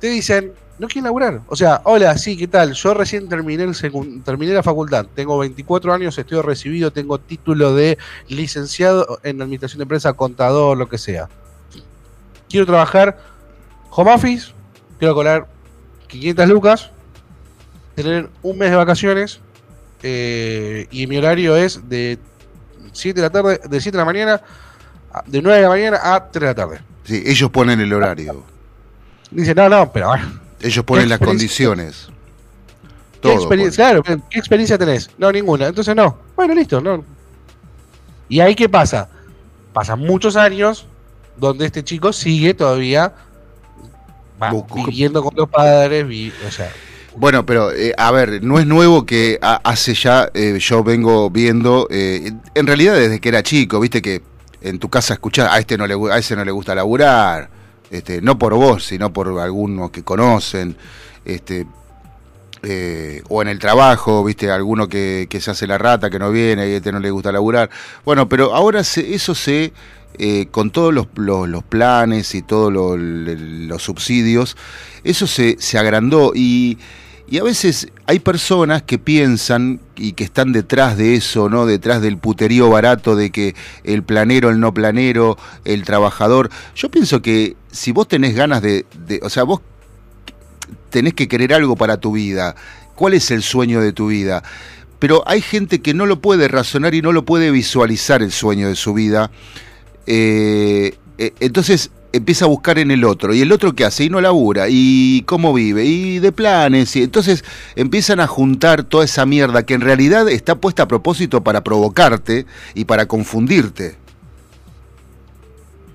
Te dicen, no quieren laburar. O sea, hola, sí, ¿qué tal? Yo recién terminé, el terminé la facultad. Tengo 24 años, estoy recibido, tengo título de licenciado en administración de empresa, contador, lo que sea. Quiero trabajar home office, quiero cobrar 500 lucas, tener un mes de vacaciones eh, y mi horario es de 7 de la tarde, de 7 de la mañana, de 9 de la mañana a 3 de la tarde. Sí, ellos ponen el horario. Dice, no, no, pero bueno, Ellos ponen ¿Qué las condiciones. ¿qué Todo. experiencia, claro, ¿qué experiencia tenés? No, ninguna. Entonces no. Bueno, listo, no. ¿Y ahí qué pasa? Pasan muchos años donde este chico sigue todavía va viviendo con los padres, vi- o sea, Bueno, pero eh, a ver, no es nuevo que hace ya, eh, yo vengo viendo, eh, en realidad desde que era chico, viste que en tu casa escuchás, a este no le, a ese no le gusta laburar, este, no por vos, sino por algunos que conocen, este, eh, o en el trabajo, viste, alguno que, se hace la rata, que no viene, y este no le gusta laburar. Bueno, pero ahora se- eso se, eh, con todos los, los- los planes y todos lo- le- los subsidios, eso se, se agrandó y, y a veces hay personas que piensan y que están detrás de eso, ¿no? Detrás del puterío barato de que el planero, el no planero, el trabajador. Yo pienso que si vos tenés ganas de, o sea, vos tenés que querer algo para tu vida. ¿Cuál es el sueño de tu vida? Pero hay gente que no lo puede razonar y no lo puede visualizar el sueño de su vida. Eh, eh, entonces empieza a buscar en el otro. ¿Y el otro qué hace? Y no labura. ¿Y cómo vive? Y de planes. Y entonces empiezan a juntar toda esa mierda que en realidad está puesta a propósito para provocarte y para confundirte.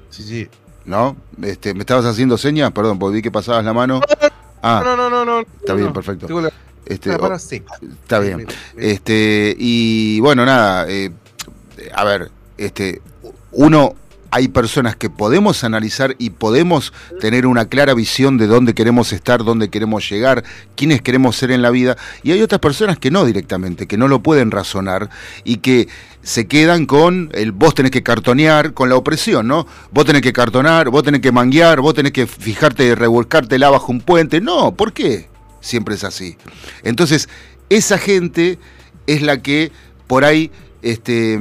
sí, sí. ¿No? Este, ¿Me estabas haciendo señas? Perdón, porque vi que pasabas la mano. Ah, no, no, no, no. está no, bien, no. perfecto. Este. Está bien. Este, y bueno, nada, eh, a ver, este, uno, hay personas que podemos analizar y podemos tener una clara visión de dónde queremos estar, dónde queremos llegar, quiénes queremos ser en la vida, y hay otras personas que no directamente, que no lo pueden razonar y que se quedan con el vos tenés que cartonear, con la opresión, ¿no? Vos tenés que cartonar, vos tenés que manguear, vos tenés que fijarte, revolcártela bajo un puente. No, ¿por qué? Siempre es así. Entonces, esa gente es la que por ahí este,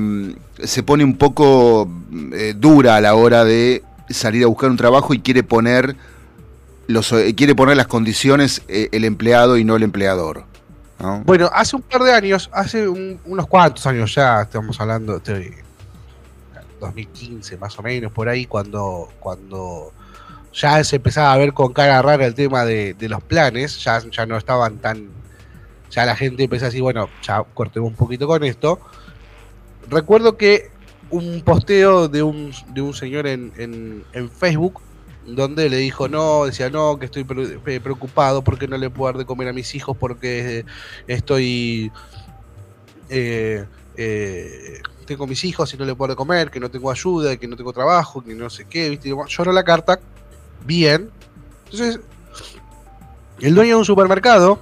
se pone un poco eh, dura a la hora de salir a buscar un trabajo y quiere poner los eh, quiere poner las condiciones eh, el empleado y no el empleador. ¿no? Bueno, hace un par de años, hace un- unos cuantos años ya, estamos hablando de 2015 más o menos, por ahí, cuando, cuando ya se empezaba a ver con cara rara el tema de, de los planes, ya, ya no estaban tan... Ya la gente empezó a decir, bueno, ya cortemos un poquito con esto. Recuerdo que un posteo de un, de un señor en, en, en Facebook donde le dijo no, decía no, que estoy pre- preocupado porque no le puedo dar de comer a mis hijos porque estoy eh, eh, tengo mis hijos y no le puedo dar de comer, que no tengo ayuda, que no tengo trabajo, que no sé qué, viste, lloró la carta, bien. Entonces, el dueño de un supermercado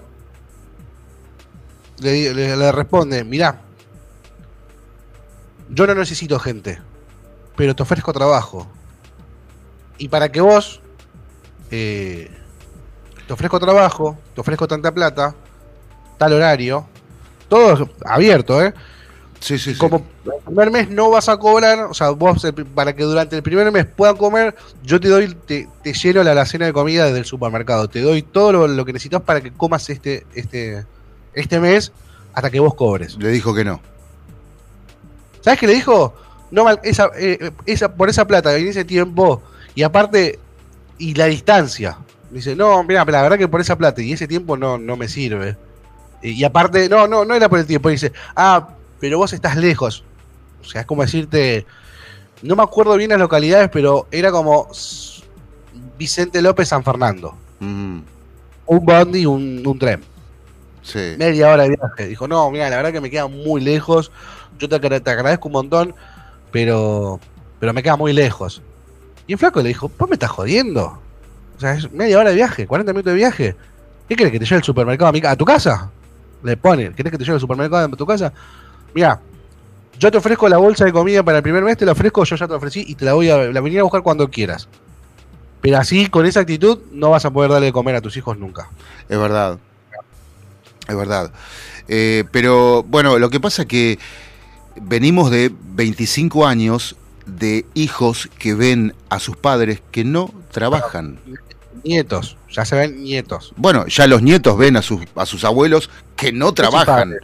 le- le responde, mirá, yo no necesito gente, pero te ofrezco trabajo. Y para que vos eh, te ofrezco trabajo, te ofrezco tanta plata, tal horario, todo abierto, ¿eh? Sí, sí, sí. Como el primer mes no vas a cobrar, o sea, vos para que durante el primer mes puedan comer, yo te doy, te, te lleno la alacena de comida desde el supermercado, te doy todo lo, lo que necesitas para que comas este, este, este mes hasta que vos cobres. Le dijo que no. ¿Sabes qué le dijo? No esa, eh, esa, por esa plata en ese tiempo, y aparte, y la distancia. Dice, no, mira, la verdad que por esa plata y ese tiempo no, no me sirve. Y, y aparte, no, no, no era por el tiempo. Dice, ah, pero vos estás lejos. O sea, es como decirte, no me acuerdo bien las localidades, pero era como Vicente López San Fernando. Mm, Un bondi, un, un tren. sí. Media hora de viaje. Dijo, no, mira, la verdad que me queda muy lejos. Yo te, te agradezco un montón, pero, pero me queda muy lejos. Y el flaco le dijo, ¿vos me estás jodiendo? O sea, es media hora de viaje, 40 minutos de viaje. ¿Qué querés que te lleve el supermercado a, mi a tu casa? Le pone, ¿querés que te lleve el supermercado a tu casa? Mira, yo te ofrezco la bolsa de comida para el primer mes, te la ofrezco, yo ya te ofrecí y te la voy a la venir a buscar cuando quieras. Pero así, con esa actitud, no vas a poder darle de comer a tus hijos nunca. Es verdad. Es verdad. Eh, pero bueno, lo que pasa es que venimos de 25 años de hijos que ven a sus padres que no trabajan. Nietos, ya se ven nietos. Bueno, ya los nietos ven a sus, a sus abuelos que no trabajan.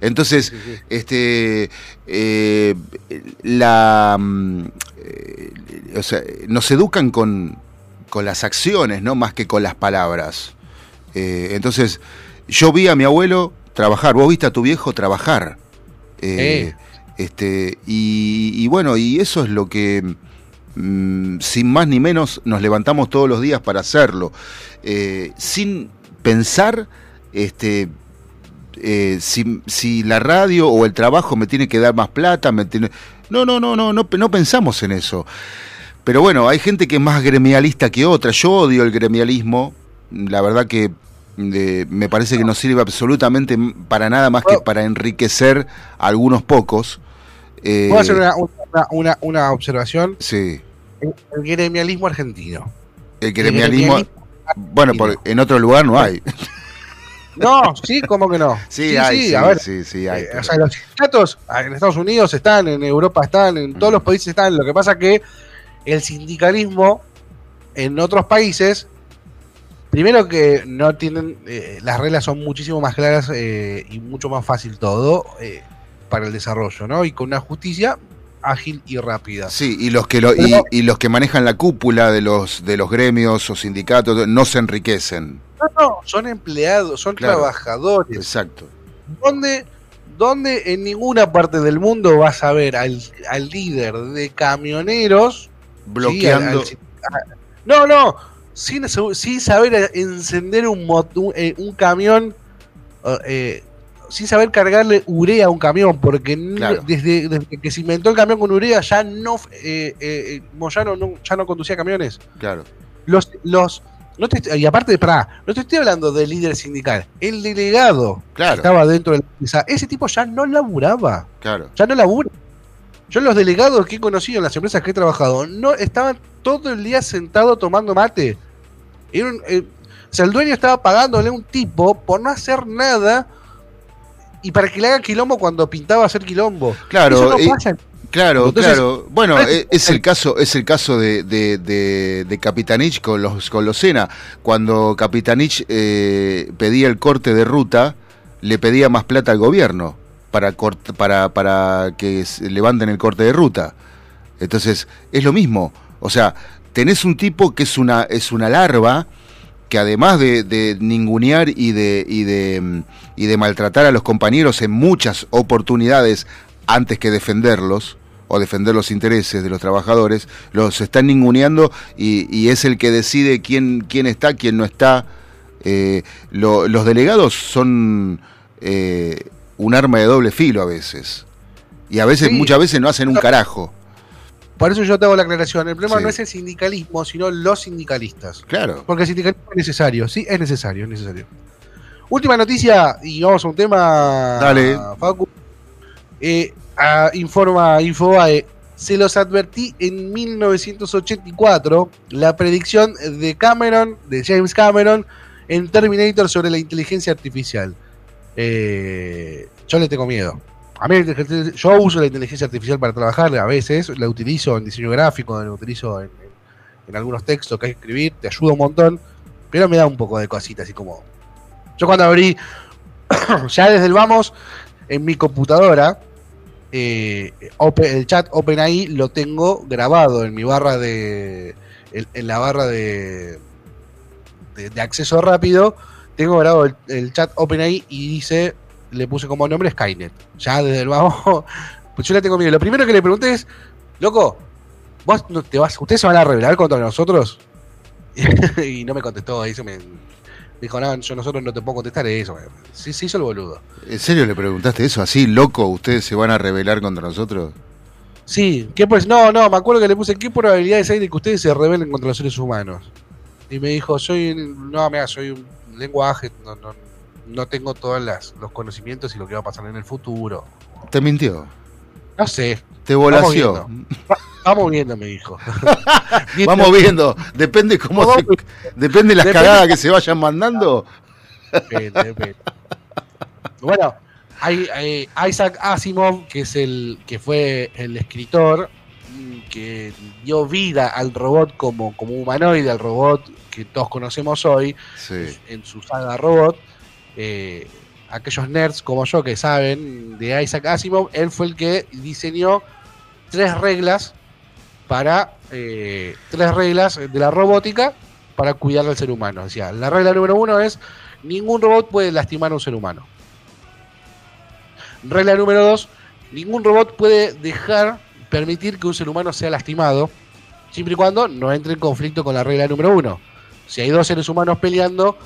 Entonces, Sí, sí. este eh, la mm, eh, o sea, nos educan con, con las acciones, ¿no? Más que con las palabras. Eh, entonces, yo vi a mi abuelo trabajar, vos viste a tu viejo trabajar. Eh, Este, y, y bueno, y eso es lo que mm, sin más ni menos nos levantamos todos los días para hacerlo, eh, sin pensar este, eh, si, si la radio o el trabajo me tiene que dar más plata, me tiene... No, no, no, no, no, no pensamos en eso. Pero bueno, hay gente que es más gremialista que otra. Yo odio el gremialismo. La verdad que eh, me parece que no sirve absolutamente para nada más que para enriquecer a algunos pocos. Eh, ¿Puedo hacer una, una, una, una observación? Sí. El, el gremialismo argentino. El gremialismo. Bueno, por- en otro lugar no hay. No, sí, ¿cómo que no? Sí, hay, sí, a ver. sí, sí, hay. Eh, o sea, los sindicatos ah, en Estados Unidos están, en Europa están, en todos los países están. Lo que pasa que el sindicalismo en otros países, primero que no tienen, eh, las reglas son muchísimo más claras eh, y mucho más fácil todo eh, para el desarrollo, ¿no? Y con una justicia ágil y rápida. Sí, y los que lo- y, los que manejan la cúpula de los de los gremios o sindicatos no se enriquecen. No, no, son empleados, son Claro. trabajadores. Exacto. ¿Dónde, dónde en ninguna parte del mundo vas a ver al, al líder de camioneros Bloqueando. Sí, al- al- no, no, sin, sin saber encender un, mot- un, eh, un camión, eh, sin saber cargarle urea a un camión, porque Claro. desde, desde que se inventó el camión con urea ya no, eh, eh, Moyano no, ya no conducía camiones. Claro. Los, los, no te- y aparte, pará, no te estoy hablando del líder sindical, el delegado que estaba dentro de la empresa, ese tipo ya no laburaba Claro. ya no labura. Yo los delegados que he conocido en las empresas que he trabajado, no estaban todo el día sentados tomando mate. Era un- eh, o sea, el dueño estaba pagándole a un tipo por no hacer nada y para que le haga quilombo cuando pintaba hacer quilombo. Claro, Eso no y- pasa en- Claro, Entonces- claro. Bueno, Entonces- e- es el caso, es el caso de, de, de, de Capitanich con los con los Sena. Cuando Capitanich eh, pedía el corte de ruta, le pedía más plata al gobierno para cort- para, para que levanten el corte de ruta. Entonces, es lo mismo. O sea, tenés un tipo que es una, es una larva que además de, de ningunear y de, y, de, mm, y de maltratar a los compañeros en muchas oportunidades antes que defenderlos o defender los intereses de los trabajadores, los están ninguneando y, y es el que decide quién, quién está, quién no está. Eh, lo- los delegados son eh, un arma de doble filo a veces. Y a veces, Sí. muchas veces no hacen un carajo. Por eso yo te hago la aclaración. El problema Sí. no es el sindicalismo, sino los sindicalistas. Claro. Porque el sindicalismo es necesario, sí, es necesario, es necesario. Última noticia, y vamos a un tema. Dale. Facu. Eh, informa Infobae. Se los advertí en 1984 la predicción de Cameron, de James Cameron, en Terminator sobre la inteligencia artificial. Eh, yo le tengo miedo. A mí, yo uso la inteligencia artificial para trabajar a veces, la utilizo en diseño gráfico, la utilizo en, en- algunos textos que hay que escribir, te ayuda un montón, pero me da un poco de cositas, así como... Yo cuando abrí, ya desde el vamos, en mi computadora, eh, el chat OpenAI lo tengo grabado en mi barra de... En, la barra de, de, de acceso rápido, tengo grabado el, el chat OpenAI y dice, le puse como nombre Skynet. Ya desde el vamos, pues yo le tengo miedo. Lo primero que le pregunté es, loco, vos no te vas, ustedes se van a rebelar contra nosotros. y no me contestó, eso me dijo, no, yo nosotros no te puedo contestar eso. Sí, se hizo el boludo. ¿En serio le preguntaste eso? ¿Así, loco, ustedes se van a rebelar contra nosotros? Sí, ¿qué pues? No, no, me acuerdo que le puse, ¿qué probabilidades hay de que ustedes se rebelen contra los seres humanos? Y me dijo, soy, un- no, mira, soy un lenguaje, no, no, no tengo todos las, los conocimientos y lo que va a pasar en el futuro. Te mintió. No sé, Te volació. vamos viendo, me dijo. Vamos viendo. Depende cómo se- depende las Depende- cagadas que se vayan mandando. Depende, depende. Bueno, hay, hay Isaac Asimov, que es el que fue el escritor mm, que dio vida al robot como, como humanoide, al robot que todos conocemos hoy, Sí. en su saga Robot. Eh, aquellos nerds como yo que saben de Isaac Asimov, él fue el que diseñó tres reglas para eh, tres reglas de la robótica para cuidar al ser humano. Decía, la regla número uno es ningún robot puede lastimar a un ser humano. Regla número dos, ningún robot puede dejar, permitir que un ser humano sea lastimado. Siempre y cuando no entre en conflicto con la regla número uno. Si hay dos seres humanos peleando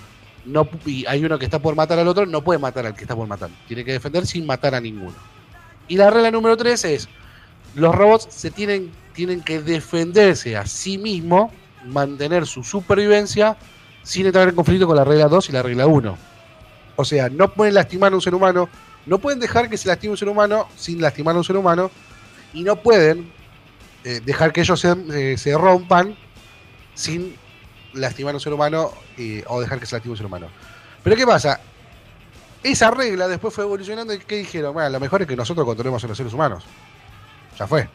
no, y hay uno que está por matar al otro, no puede matar al que está por matar. Tiene que defender sin matar a ninguno. Y la regla número tres es, los robots se tienen, tienen que defenderse a sí mismos, mantener su supervivencia sin entrar en conflicto con la regla 2 y la regla 1. O sea, no pueden lastimar a un ser humano, no pueden dejar que se lastime un ser humano sin lastimar a un ser humano, y no pueden eh, dejar que ellos se, eh, se rompan sin lastimar a un ser humano eh, o dejar que se lastime un ser humano. Pero ¿qué pasa? Esa regla después fue evolucionando y ¿qué dijeron? Bueno, lo mejor es que nosotros controlemos a los seres humanos. Ya fue.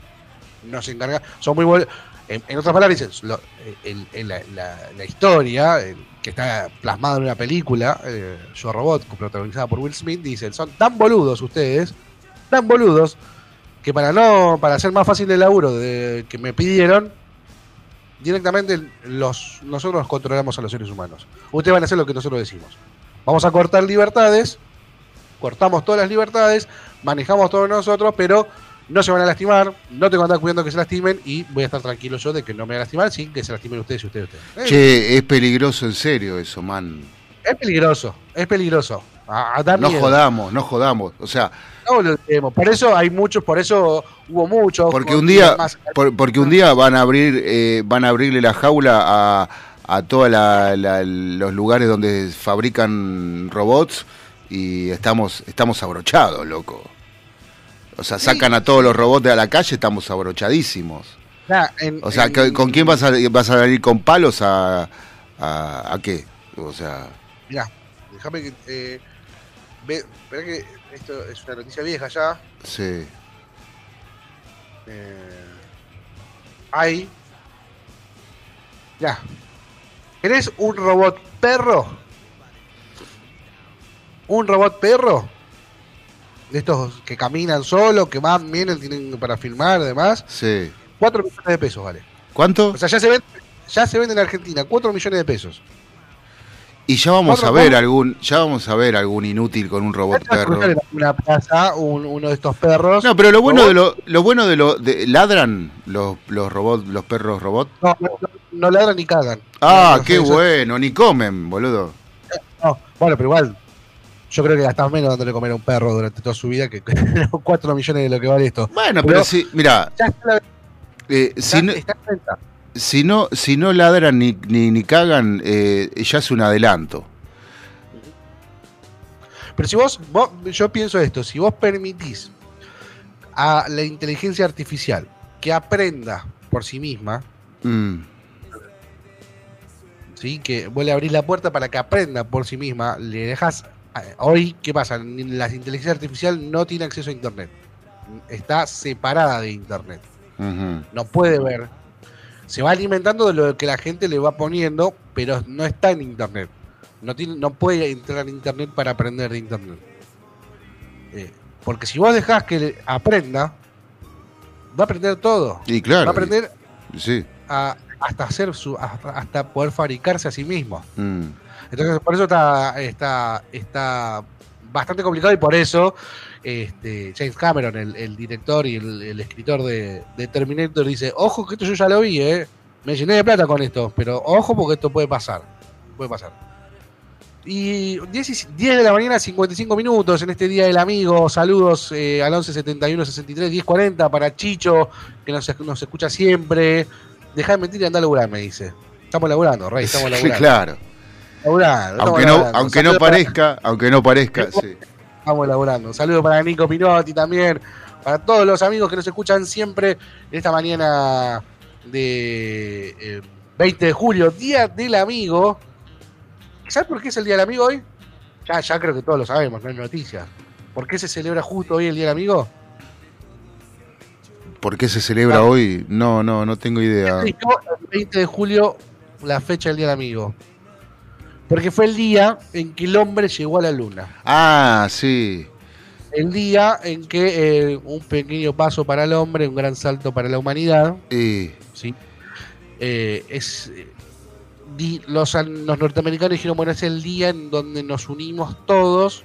Nos encarga. Son muy bol- en, en otras palabras, dicen, lo- el- la, historia que está plasmada en una película, eh, Yo Robot, protagonizada por Will Smith, dicen, son tan boludos ustedes, tan boludos, que para no, para hacer más fácil el laburo de, que me pidieron, directamente los, nosotros controlamos a los seres humanos. Ustedes van a hacer lo que nosotros decimos. Vamos a cortar libertades, cortamos todas las libertades, manejamos todos nosotros, pero no se van a lastimar, no tengo que andar cuidando que se lastimen y voy a estar tranquilo yo de que no me voy a lastimar sin que se lastimen ustedes y ustedes. ustedes. Che, es peligroso en serio eso, man. Es peligroso, es peligroso. A, a dar No miedo. jodamos, no jodamos. O sea, No lo olvidemos. Por eso hay muchos, por eso hubo muchos. porque un día, más- por- porque un día van a abrir, eh, van a abrirle la jaula a, a todos los lugares donde fabrican robots y estamos, estamos abrochados, loco. O sea, sacan a todos los robots de a la calle, estamos abrochadísimos. Nah, en- O sea, en- ¿con quién vas a, vas a ir con palos a, a, a qué? O sea, Mirá, déjame que. Eh, ve, que esto es una noticia vieja ya. sí. Eh, hay. Ya. ¿Eres un robot perro? ¿Un robot perro? De estos que caminan solo, que van, vienen, tienen para filmar, además. Sí. 4 millones de pesos, vale. ¿Cuánto? O sea, ya se vende, ya se vende en Argentina, 4 millones de pesos. Y ya vamos cuatro a ver algún, ya vamos a ver algún inútil con un robot perro. una plaza, un- uno de estos perros. No, pero lo bueno de lo, lo bueno de lo de, ladran los, los robots, los perros robot. No, no, no- ladran ni cagan. Ah, No, qué bueno, ni comen, boludo. No, bueno, pero igual. Yo creo que gastás menos dándole comer a un perro durante toda su vida que 4 millones de lo que vale esto. Bueno, pero, Pero- si, mira, Ya está, la- eh, está- si, está en venta. Si no si no ladran ni, ni, ni cagan, eh, ya es un adelanto. Pero si vos, vos, yo pienso esto, si vos permitís a la inteligencia artificial que aprenda por sí misma, Mm, ¿sí? que vos le abrís la puerta para que aprenda por sí misma, le dejas... Hoy, ¿qué pasa? La inteligencia artificial no tiene acceso a Internet. Está separada de Internet. no puede ver. Se va alimentando de lo que la gente le va poniendo, pero no está en internet. No, tiene, no puede entrar en internet para aprender de internet. Eh, porque si vos dejás que aprenda, va a aprender todo. Y claro. va a aprender Sí. a- hasta hacer su, hasta, hasta poder fabricarse a sí mismo. mm. Entonces, por eso está, está, está bastante complicado y por eso este, James Cameron, el, el director y el, el escritor de, de Terminator, dice, ojo que esto yo ya lo vi, eh. me llené de plata con esto, pero ojo porque esto puede pasar. Puede pasar. Y 10, y- 10 de la mañana, 55 minutos en este Día del Amigo. Saludos eh, al 11 71 63 10 40 para Chicho, que nos, nos escucha siempre. Dejá de mentir y andá a laburar, me dice. Estamos laburando, Rey, estamos Sí, laburando. claro. Laburando, Aunque no, laburando. aunque no para- parezca, aunque no parezca, sí. Estamos laburando. Un saludo para Nico Pinotti también, para todos los amigos que nos escuchan siempre en esta mañana de eh, 20 de julio, Día del Amigo. ¿Sabes por qué es el Día del Amigo hoy? Ya, ya creo que todos lo sabemos, no hay noticias. ¿Por qué se celebra justo hoy el Día del Amigo? ¿Por qué se celebra Ah. hoy? No, no, no tengo idea. El 20 de julio la fecha del Día del Amigo. Porque fue el día en que el hombre llegó a la luna. Ah, sí. El día en que eh, un pequeño paso para el hombre, un gran salto para la humanidad. Y, ¿sí? Eh, es, di- los, los norteamericanos dijeron, bueno, es el día en donde nos unimos todos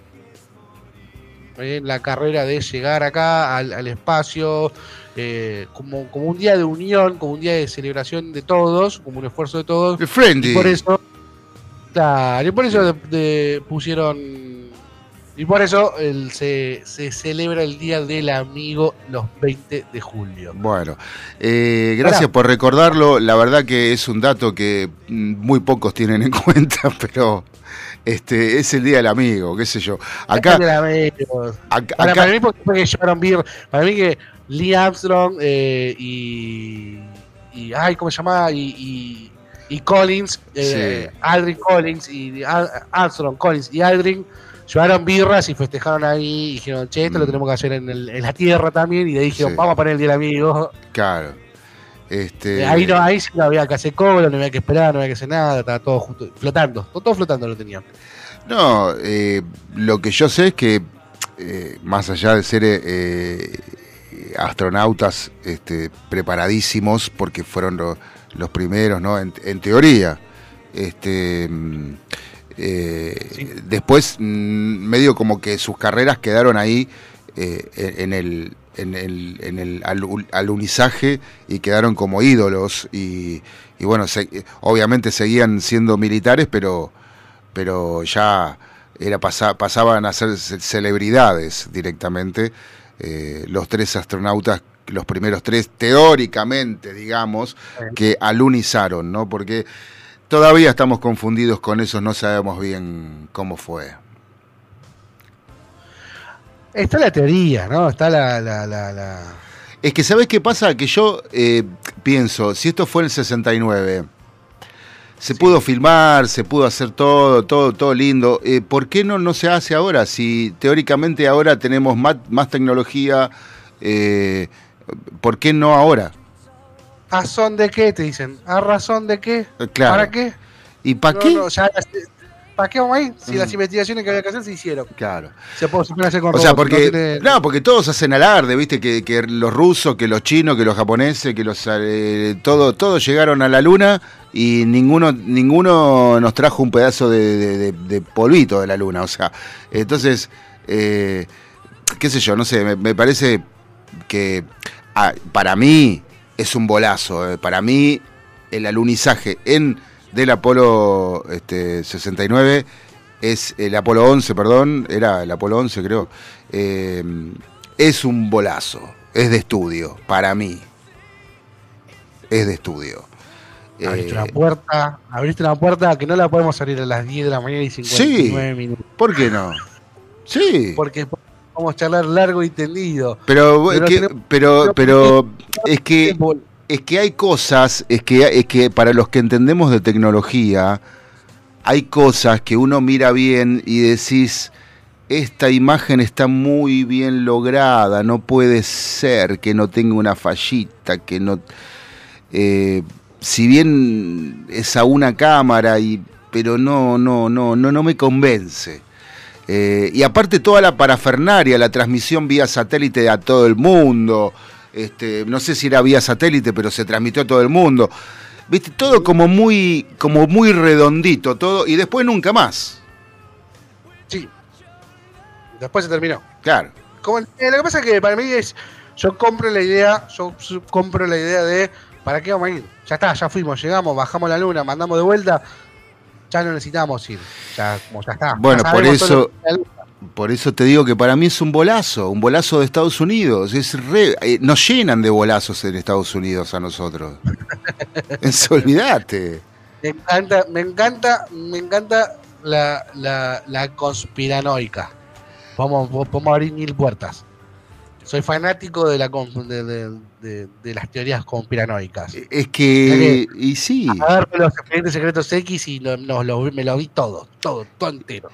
en la carrera de llegar acá al, al espacio, eh, como, como un día de unión, como un día de celebración de todos, como un esfuerzo de todos. Y por eso, claro, y por eso de- pusieron. Y por eso el- se, se celebra el Día del Amigo los 20 de julio. Bueno, eh, gracias por recordarlo. La verdad que es un dato que mm, muy pocos tienen en cuenta, pero este es el día del amigo, qué sé yo. Acá, Amigo. acá, Para, acá- para mí, porque llevaron birra. Para mí, que Lee Armstrong eh, y, y. Ay, ¿cómo se llamaba? Y, y, y Collins, eh, Aldrin Collins y Ar- Armstrong, Collins y Aldrin llevaron birras y festejaron ahí. Y dijeron, che, esto lo Mm. tenemos que hacer en, el- en la tierra también. Y de ahí dijeron, Sí. vamos a poner el día del amigo. claro. Este, ahí, no, ahí sí no había que hacer cobro, no había que esperar, no había que hacer nada. Estaba todo justo, flotando. Todo, flotando lo tenían. No, eh, lo que yo sé es que eh, más allá de ser eh, astronautas este, preparadísimos, porque fueron lo- los primeros, ¿no? En, en teoría. Este, mm, eh, Después, mm, medio como que sus carreras quedaron ahí eh, en el en el, en el alu- alunizaje y quedaron como ídolos y, y bueno, se- obviamente seguían siendo militares, pero pero ya era pasa- pasaban a ser ce- celebridades directamente. eh, los tres astronautas, los primeros tres, teóricamente, digamos, que alunizaron, ¿no? Porque todavía estamos confundidos con eso, no sabemos bien cómo fue. Está la teoría, ¿no? Está la. la, la, la- Es que, ¿sabes qué pasa? Que yo eh, pienso, si esto fue en el 69, se pudo filmar, se pudo hacer todo, todo, todo lindo. eh, ¿Por qué no, no se hace ahora? Si teóricamente ahora tenemos más, más tecnología, eh, ¿por qué no ahora? ¿A razón de qué? Te dicen. ¿A razón de qué? Eh, Claro. ¿Para qué? ¿Y para No, qué? no, ya las- ¿Para qué vamos ahí? Si Mm. las investigaciones que había que hacer se hicieron. Claro. Se, puede, hacer con O sea, robots, porque, no tiene- porque todos hacen alarde, ¿viste? Que, que los rusos, que los chinos, que los japoneses, que los... eh, todo, todos llegaron a la luna y ninguno ninguno nos trajo un pedazo de, de- de- de polvito de la luna. O sea, entonces, eh, qué sé yo, no sé, me, me parece que ah, para mí es un bolazo. eh, para mí el alunizaje en del Apolo este, 69 es el Apolo 11, perdón, era el Apolo 11 creo, eh, es un bolazo, es de estudio, para mí, es de estudio. Abriste Eh, una puerta, abriste una puerta que no la podemos abrir a las 10 de la mañana y 59 minutos. ¿Por qué no? Sí, Porque vamos a charlar largo y tendido. pero, pero es que- tenemos- pero, pero es que es que hay cosas, es que, es que para los que entendemos de tecnología, hay cosas que uno mira bien y decís, esta imagen está muy bien lograda, no puede ser que no tenga una fallita, que no... eh, si bien es a una cámara, y, pero no, no, no, no, no me convence. Eh, y aparte toda la parafernaria, la transmisión vía satélite a todo el mundo, este, no sé si era vía satélite, pero se transmitió a todo el mundo. Viste, todo como muy, como muy redondito, todo, y después nunca más. Sí. Después se terminó. Claro. Como eh, lo que pasa es que para mí es. Yo compro la idea, yo compro la idea de. ¿Para qué vamos a ir? Ya está, ya fuimos, llegamos, bajamos la luna, mandamos de vuelta. Ya no necesitamos ir. Ya, como ya está. Bueno, Ya por eso-. Por eso te digo que para mí es un bolazo, un bolazo de Estados Unidos. Es re- eh, nos llenan de bolazos en Estados Unidos a nosotros. Es, olvídate. Me encanta, me encanta, me encanta la, la, la conspiranoica. Vamos, vamos a abrir mil puertas. Soy fanático de, la, de, de- de- de las teorías conspiranoicas. Es que, y sí. Agarro los expedientes secretos X y lo- lo- me lo vi todo, todo, todo entero.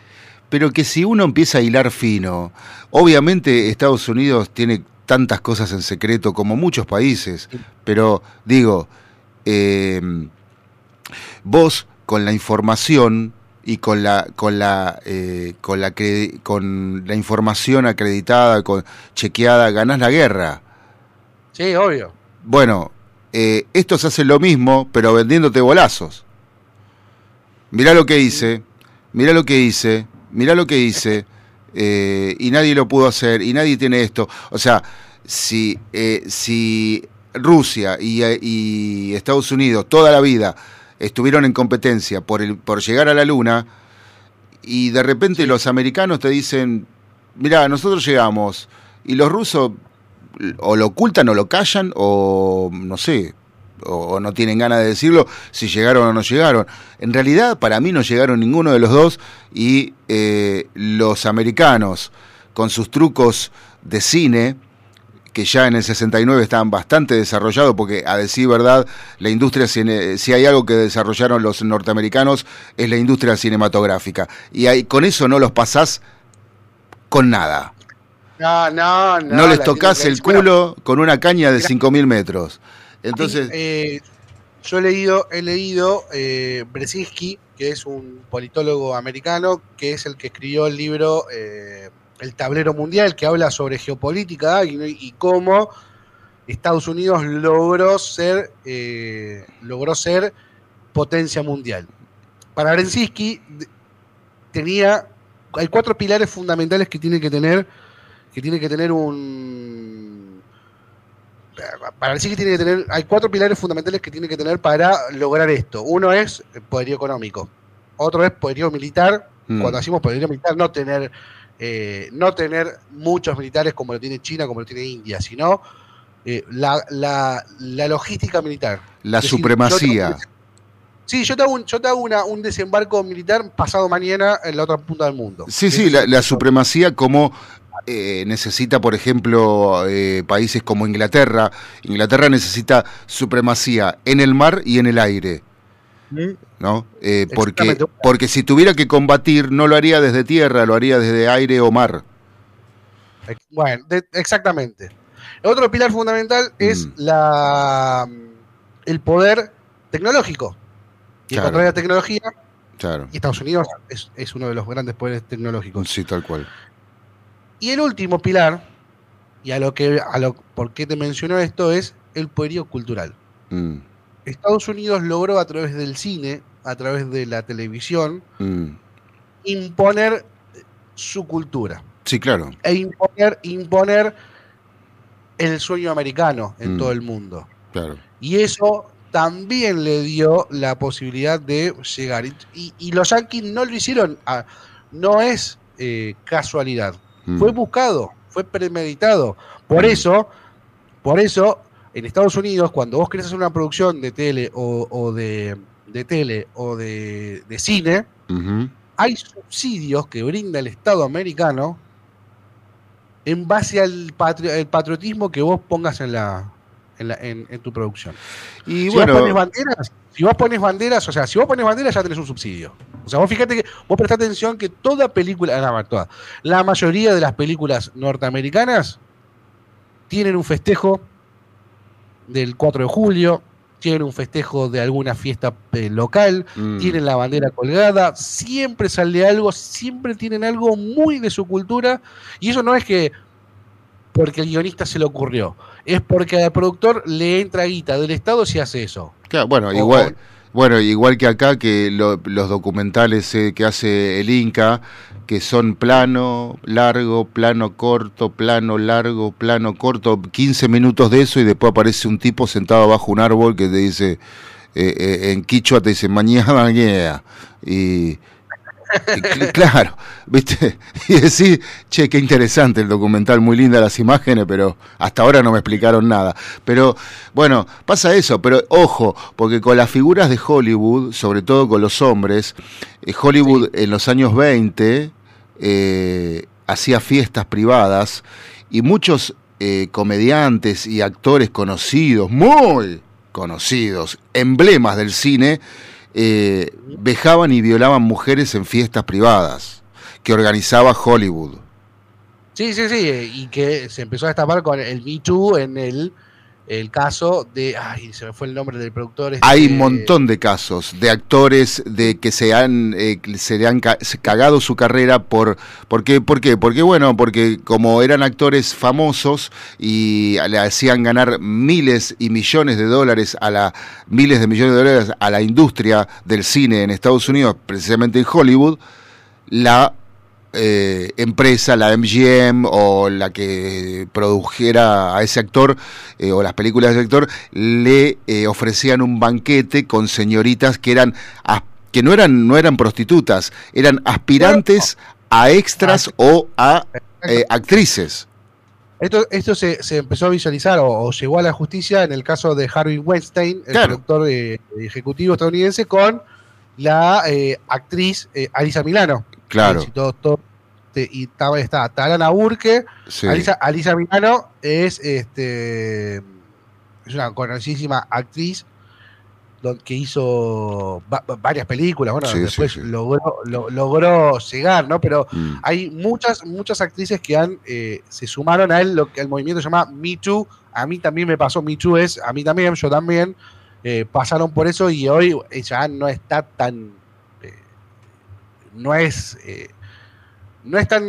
Pero que si uno empieza a hilar fino, obviamente Estados Unidos tiene tantas cosas en secreto como muchos países, pero digo, eh, vos con la información y con la con la eh, con la con la información acreditada, con chequeada, ganás la guerra. Sí, obvio. Bueno, eh, estos hacen lo mismo, pero vendiéndote bolazos. Mirá lo que hice, mirá lo que hice, mirá lo que hice. eh, y nadie lo pudo hacer, y nadie tiene esto. O sea, si, eh, si Rusia y, y Estados Unidos toda la vida estuvieron en competencia por, el, por llegar a la Luna, y de repente los americanos te dicen, mirá, nosotros llegamos, y los rusos o lo ocultan o lo callan, o no sé, o, no tienen ganas de decirlo si llegaron o no llegaron. En realidad, para mí no llegaron ninguno de los dos y eh, los americanos, con sus trucos de cine, que ya en el 69 estaban bastante desarrollados, porque a decir verdad, la industria, cine- si hay algo que desarrollaron los norteamericanos, es la industria cinematográfica. Y con eso no los pasás con nada. No, no, no. No, les tocas el culo con una caña de 5.000 metros. Entonces, Eh, yo he leído, he leído eh, Brzezinski, que es un politólogo americano, que es el que escribió el libro eh, El Tablero Mundial, que habla sobre geopolítica y, y cómo Estados Unidos logró ser, eh, logró ser potencia mundial. Para Brzezinski de- tenía, hay cuatro pilares fundamentales que tiene que tener, que tiene que tener un para decir que tiene que tener, hay cuatro pilares fundamentales que tiene que tener para lograr esto. Uno es el poderío económico, otro es poderío militar. Mm. Cuando decimos poderío militar, no tener, eh, no tener muchos militares como lo tiene China, como lo tiene India, sino eh, la, la- la logística militar. la decir, supremacía. Sí, yo te hago, un, yo te hago una- un desembarco militar pasado mañana en la otra punta del mundo. Sí, sí, la, supremacía como eh, necesita, por ejemplo, eh, países como Inglaterra. Inglaterra necesita supremacía en el mar y en el aire, ¿no? Eh, porque, porque si tuviera que combatir, no lo haría desde tierra, lo haría desde aire o mar. Bueno, de- exactamente. Otro pilar fundamental es Mm. la el poder tecnológico. Y Claro. contra la tecnología, Claro. y Estados Unidos es, es uno de los grandes poderes tecnológicos. Sí, tal cual. Y el último pilar, y a lo que a lo por qué te menciono esto, es el poderío cultural. Mm, Estados Unidos logró a través del cine, a través de la televisión, mm. imponer su cultura. Sí, claro. E imponer, imponer el sueño americano en Mm. todo el mundo. Claro. Y eso también le dio la posibilidad de llegar. Y, y- y los Yankees no lo hicieron, a- no es eh, casualidad. Mm. Fue buscado, fue premeditado. Por Mm. eso, por eso, en Estados Unidos, cuando vos querés hacer una producción de tele o, o de, de tele o de, de cine, hay subsidios que brinda el Estado americano en base al patri- el patriotismo que vos pongas en la, en, la- en- en tu producción. Y si vos bueno, pones banderas, si vos pones banderas, o sea, si vos pones banderas ya tenés un subsidio. O sea, vos fíjate que vos prestá atención que toda película, ah, no, toda, la mayoría de las películas norteamericanas tienen un festejo del 4 de julio, tienen un festejo de alguna fiesta eh, local, mm, tienen la bandera colgada, siempre sale algo, siempre tienen algo muy de su cultura, y eso no es que porque el guionista se le ocurrió, es porque al productor le entra guita del Estado si hace eso. claro, bueno, O- igual, bueno, igual que acá que lo- los documentales eh, que hace el Inca, que son plano, largo, plano corto, plano largo, plano corto, 15 minutos de eso y después aparece un tipo sentado bajo un árbol que te dice, eh, eh, en quichua te dice, mañana, yeah", y, claro, ¿viste? Y decís, che, qué interesante el documental, muy lindas las imágenes, pero hasta ahora no me explicaron nada. Pero bueno, pasa eso, pero ojo, porque con las figuras de Hollywood, sobre todo con los hombres, eh, Hollywood en los años 20 eh, hacía fiestas privadas y muchos eh, comediantes y actores conocidos, muy conocidos, emblemas del cine, eh, vejaban y violaban mujeres en fiestas privadas que organizaba Hollywood. Sí, sí, sí, y que se empezó a destapar con el Me Too en el, el caso de, ay, se me fue el nombre del productor. este- Hay un montón de casos de actores de que se han eh, se le han cagado su carrera por ¿por qué? ¿Por qué? Porque bueno, porque como eran actores famosos y le hacían ganar miles y millones de dólares a la miles de millones de dólares a la industria del cine en Estados Unidos, precisamente en Hollywood, la eh, empresa, la MGM o la que produjera a ese actor eh, o las películas de ese actor, le eh, ofrecían un banquete con señoritas que eran que no eran no eran prostitutas, eran aspirantes a extras o a eh, actrices. Esto, esto se, se empezó a visualizar o, o llegó a la justicia en el caso de Harvey Weinstein, el Claro. productor ejecutivo estadounidense, con la eh, actriz eh, Alisa Milano. Claro. Y, todo- todo- te- y estaba- está Tarana Burke. Sí. Alisa, Alisa Milano es, este, es una conocidísima actriz que hizo va- va- varias películas. Bueno, Sí, después sí. Logró, lo- logró llegar, ¿no? Pero Mm. hay muchas, muchas actrices que han eh, se sumaron a él, lo que el movimiento se llama Me Too. A mí también me pasó, Me Too es, a mí también, yo también, eh, pasaron por eso y hoy ya no está tan, no es, eh, no es tan,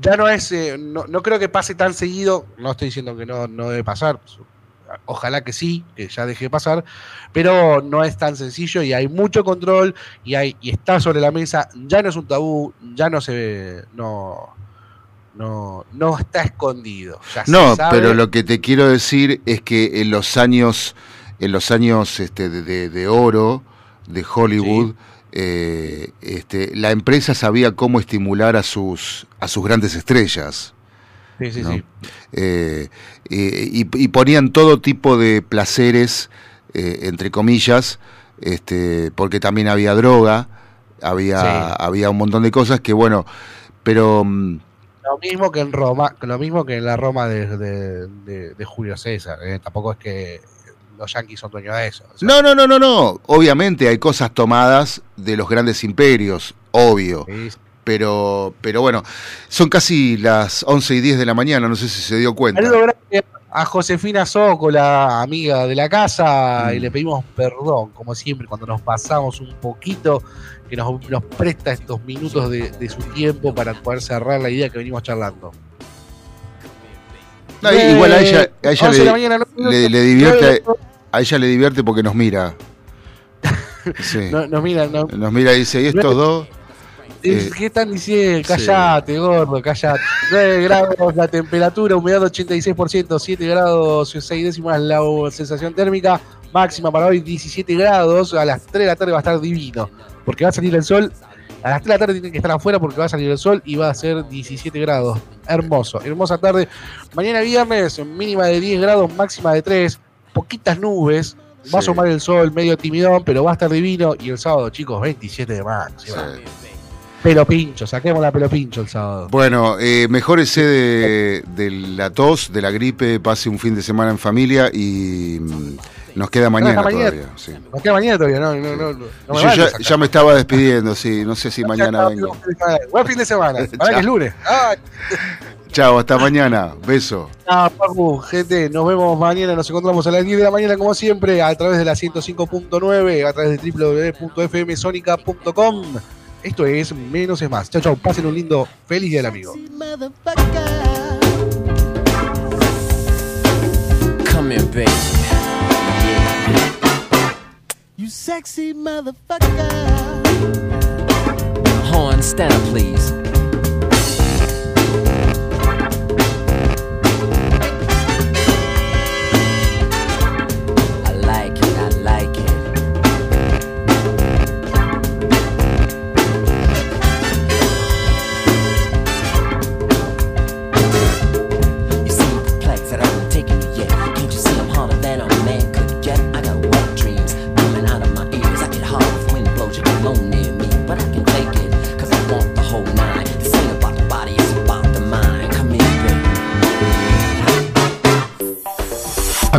ya no es, eh, no, no creo que pase tan seguido, no estoy diciendo que no, no debe pasar, ojalá que sí, que ya deje de pasar, pero no es tan sencillo y hay mucho control y hay y está sobre la mesa, ya no es un tabú, ya no se ve, no no no está escondido. ya No, pero lo que te quiero decir es que en los años, en los años este, de, de- de oro de Hollywood, eh, este, la empresa sabía cómo estimular a sus, a sus grandes estrellas. Sí, sí, ¿no? sí. Eh, eh, y, y ponían todo tipo de placeres, eh, entre comillas, este, porque también había droga, había, Sí. había un montón de cosas que, bueno, pero... mm, Lo mismo que en Roma, lo mismo que en la Roma de, de- de- de Julio César. Tampoco es que los yanquis son dueños de eso. o sea, No, no, no, no, no. Obviamente hay cosas tomadas de los grandes imperios, obvio. sí, Pero, pero bueno, son casi las 11 y 10 de la mañana, no sé si se dio cuenta. A Josefina Zócola, amiga de la casa, Mm. y le pedimos perdón, como siempre, cuando nos pasamos un poquito, que nos, nos presta estos minutos de, de su tiempo para poder cerrar la idea que venimos charlando. No, igual a ella, a ella 11 de la le, mañana, no- le- le divierte, a ella le divierte porque nos mira. Sí. No, no, mira, no, Nos mira y dice, ¿y estos dos? eh, ¿qué están diciendo? sí. Callate, gordo, callate. 9 grados la temperatura, humedad 86%, 7 grados 6 décimas la sensación térmica, máxima para hoy 17 grados, a las 3 de la tarde va a estar divino, porque va a salir el sol, a las 3 de la tarde tienen que estar afuera porque va a salir el sol y va a ser 17 grados, hermoso, hermosa tarde. Mañana viernes, mínima de 10 grados, máxima de 3, poquitas nubes, va a asomar el sol medio timidón, pero va a estar divino, y el sábado, chicos, 27 de máxima. Sí. Pelo pincho, saquemos la pelo pincho el sábado. Bueno, eh, mejórese de, de la tos, de la gripe, pase un fin de semana en familia y mm, nos queda mañana mañana. todavía. sí. Nos queda mañana todavía, no, no, no, no, me Yo ya, ya me estaba despidiendo, sí, no sé si mañana vengo. Buen fin de semana, para que es lunes. Ah, Chao, hasta mañana. Beso. ah, Pacu, gente, nos vemos mañana, nos encontramos a las 10 de la mañana como siempre, a través de la 105.9, a través de www.fmsonica.com. Esto es Menos es Más. Chao, chao, pasen un lindo, feliz día del amigo. Come here, baby. You sexy motherfucker. Horn, stand up, please.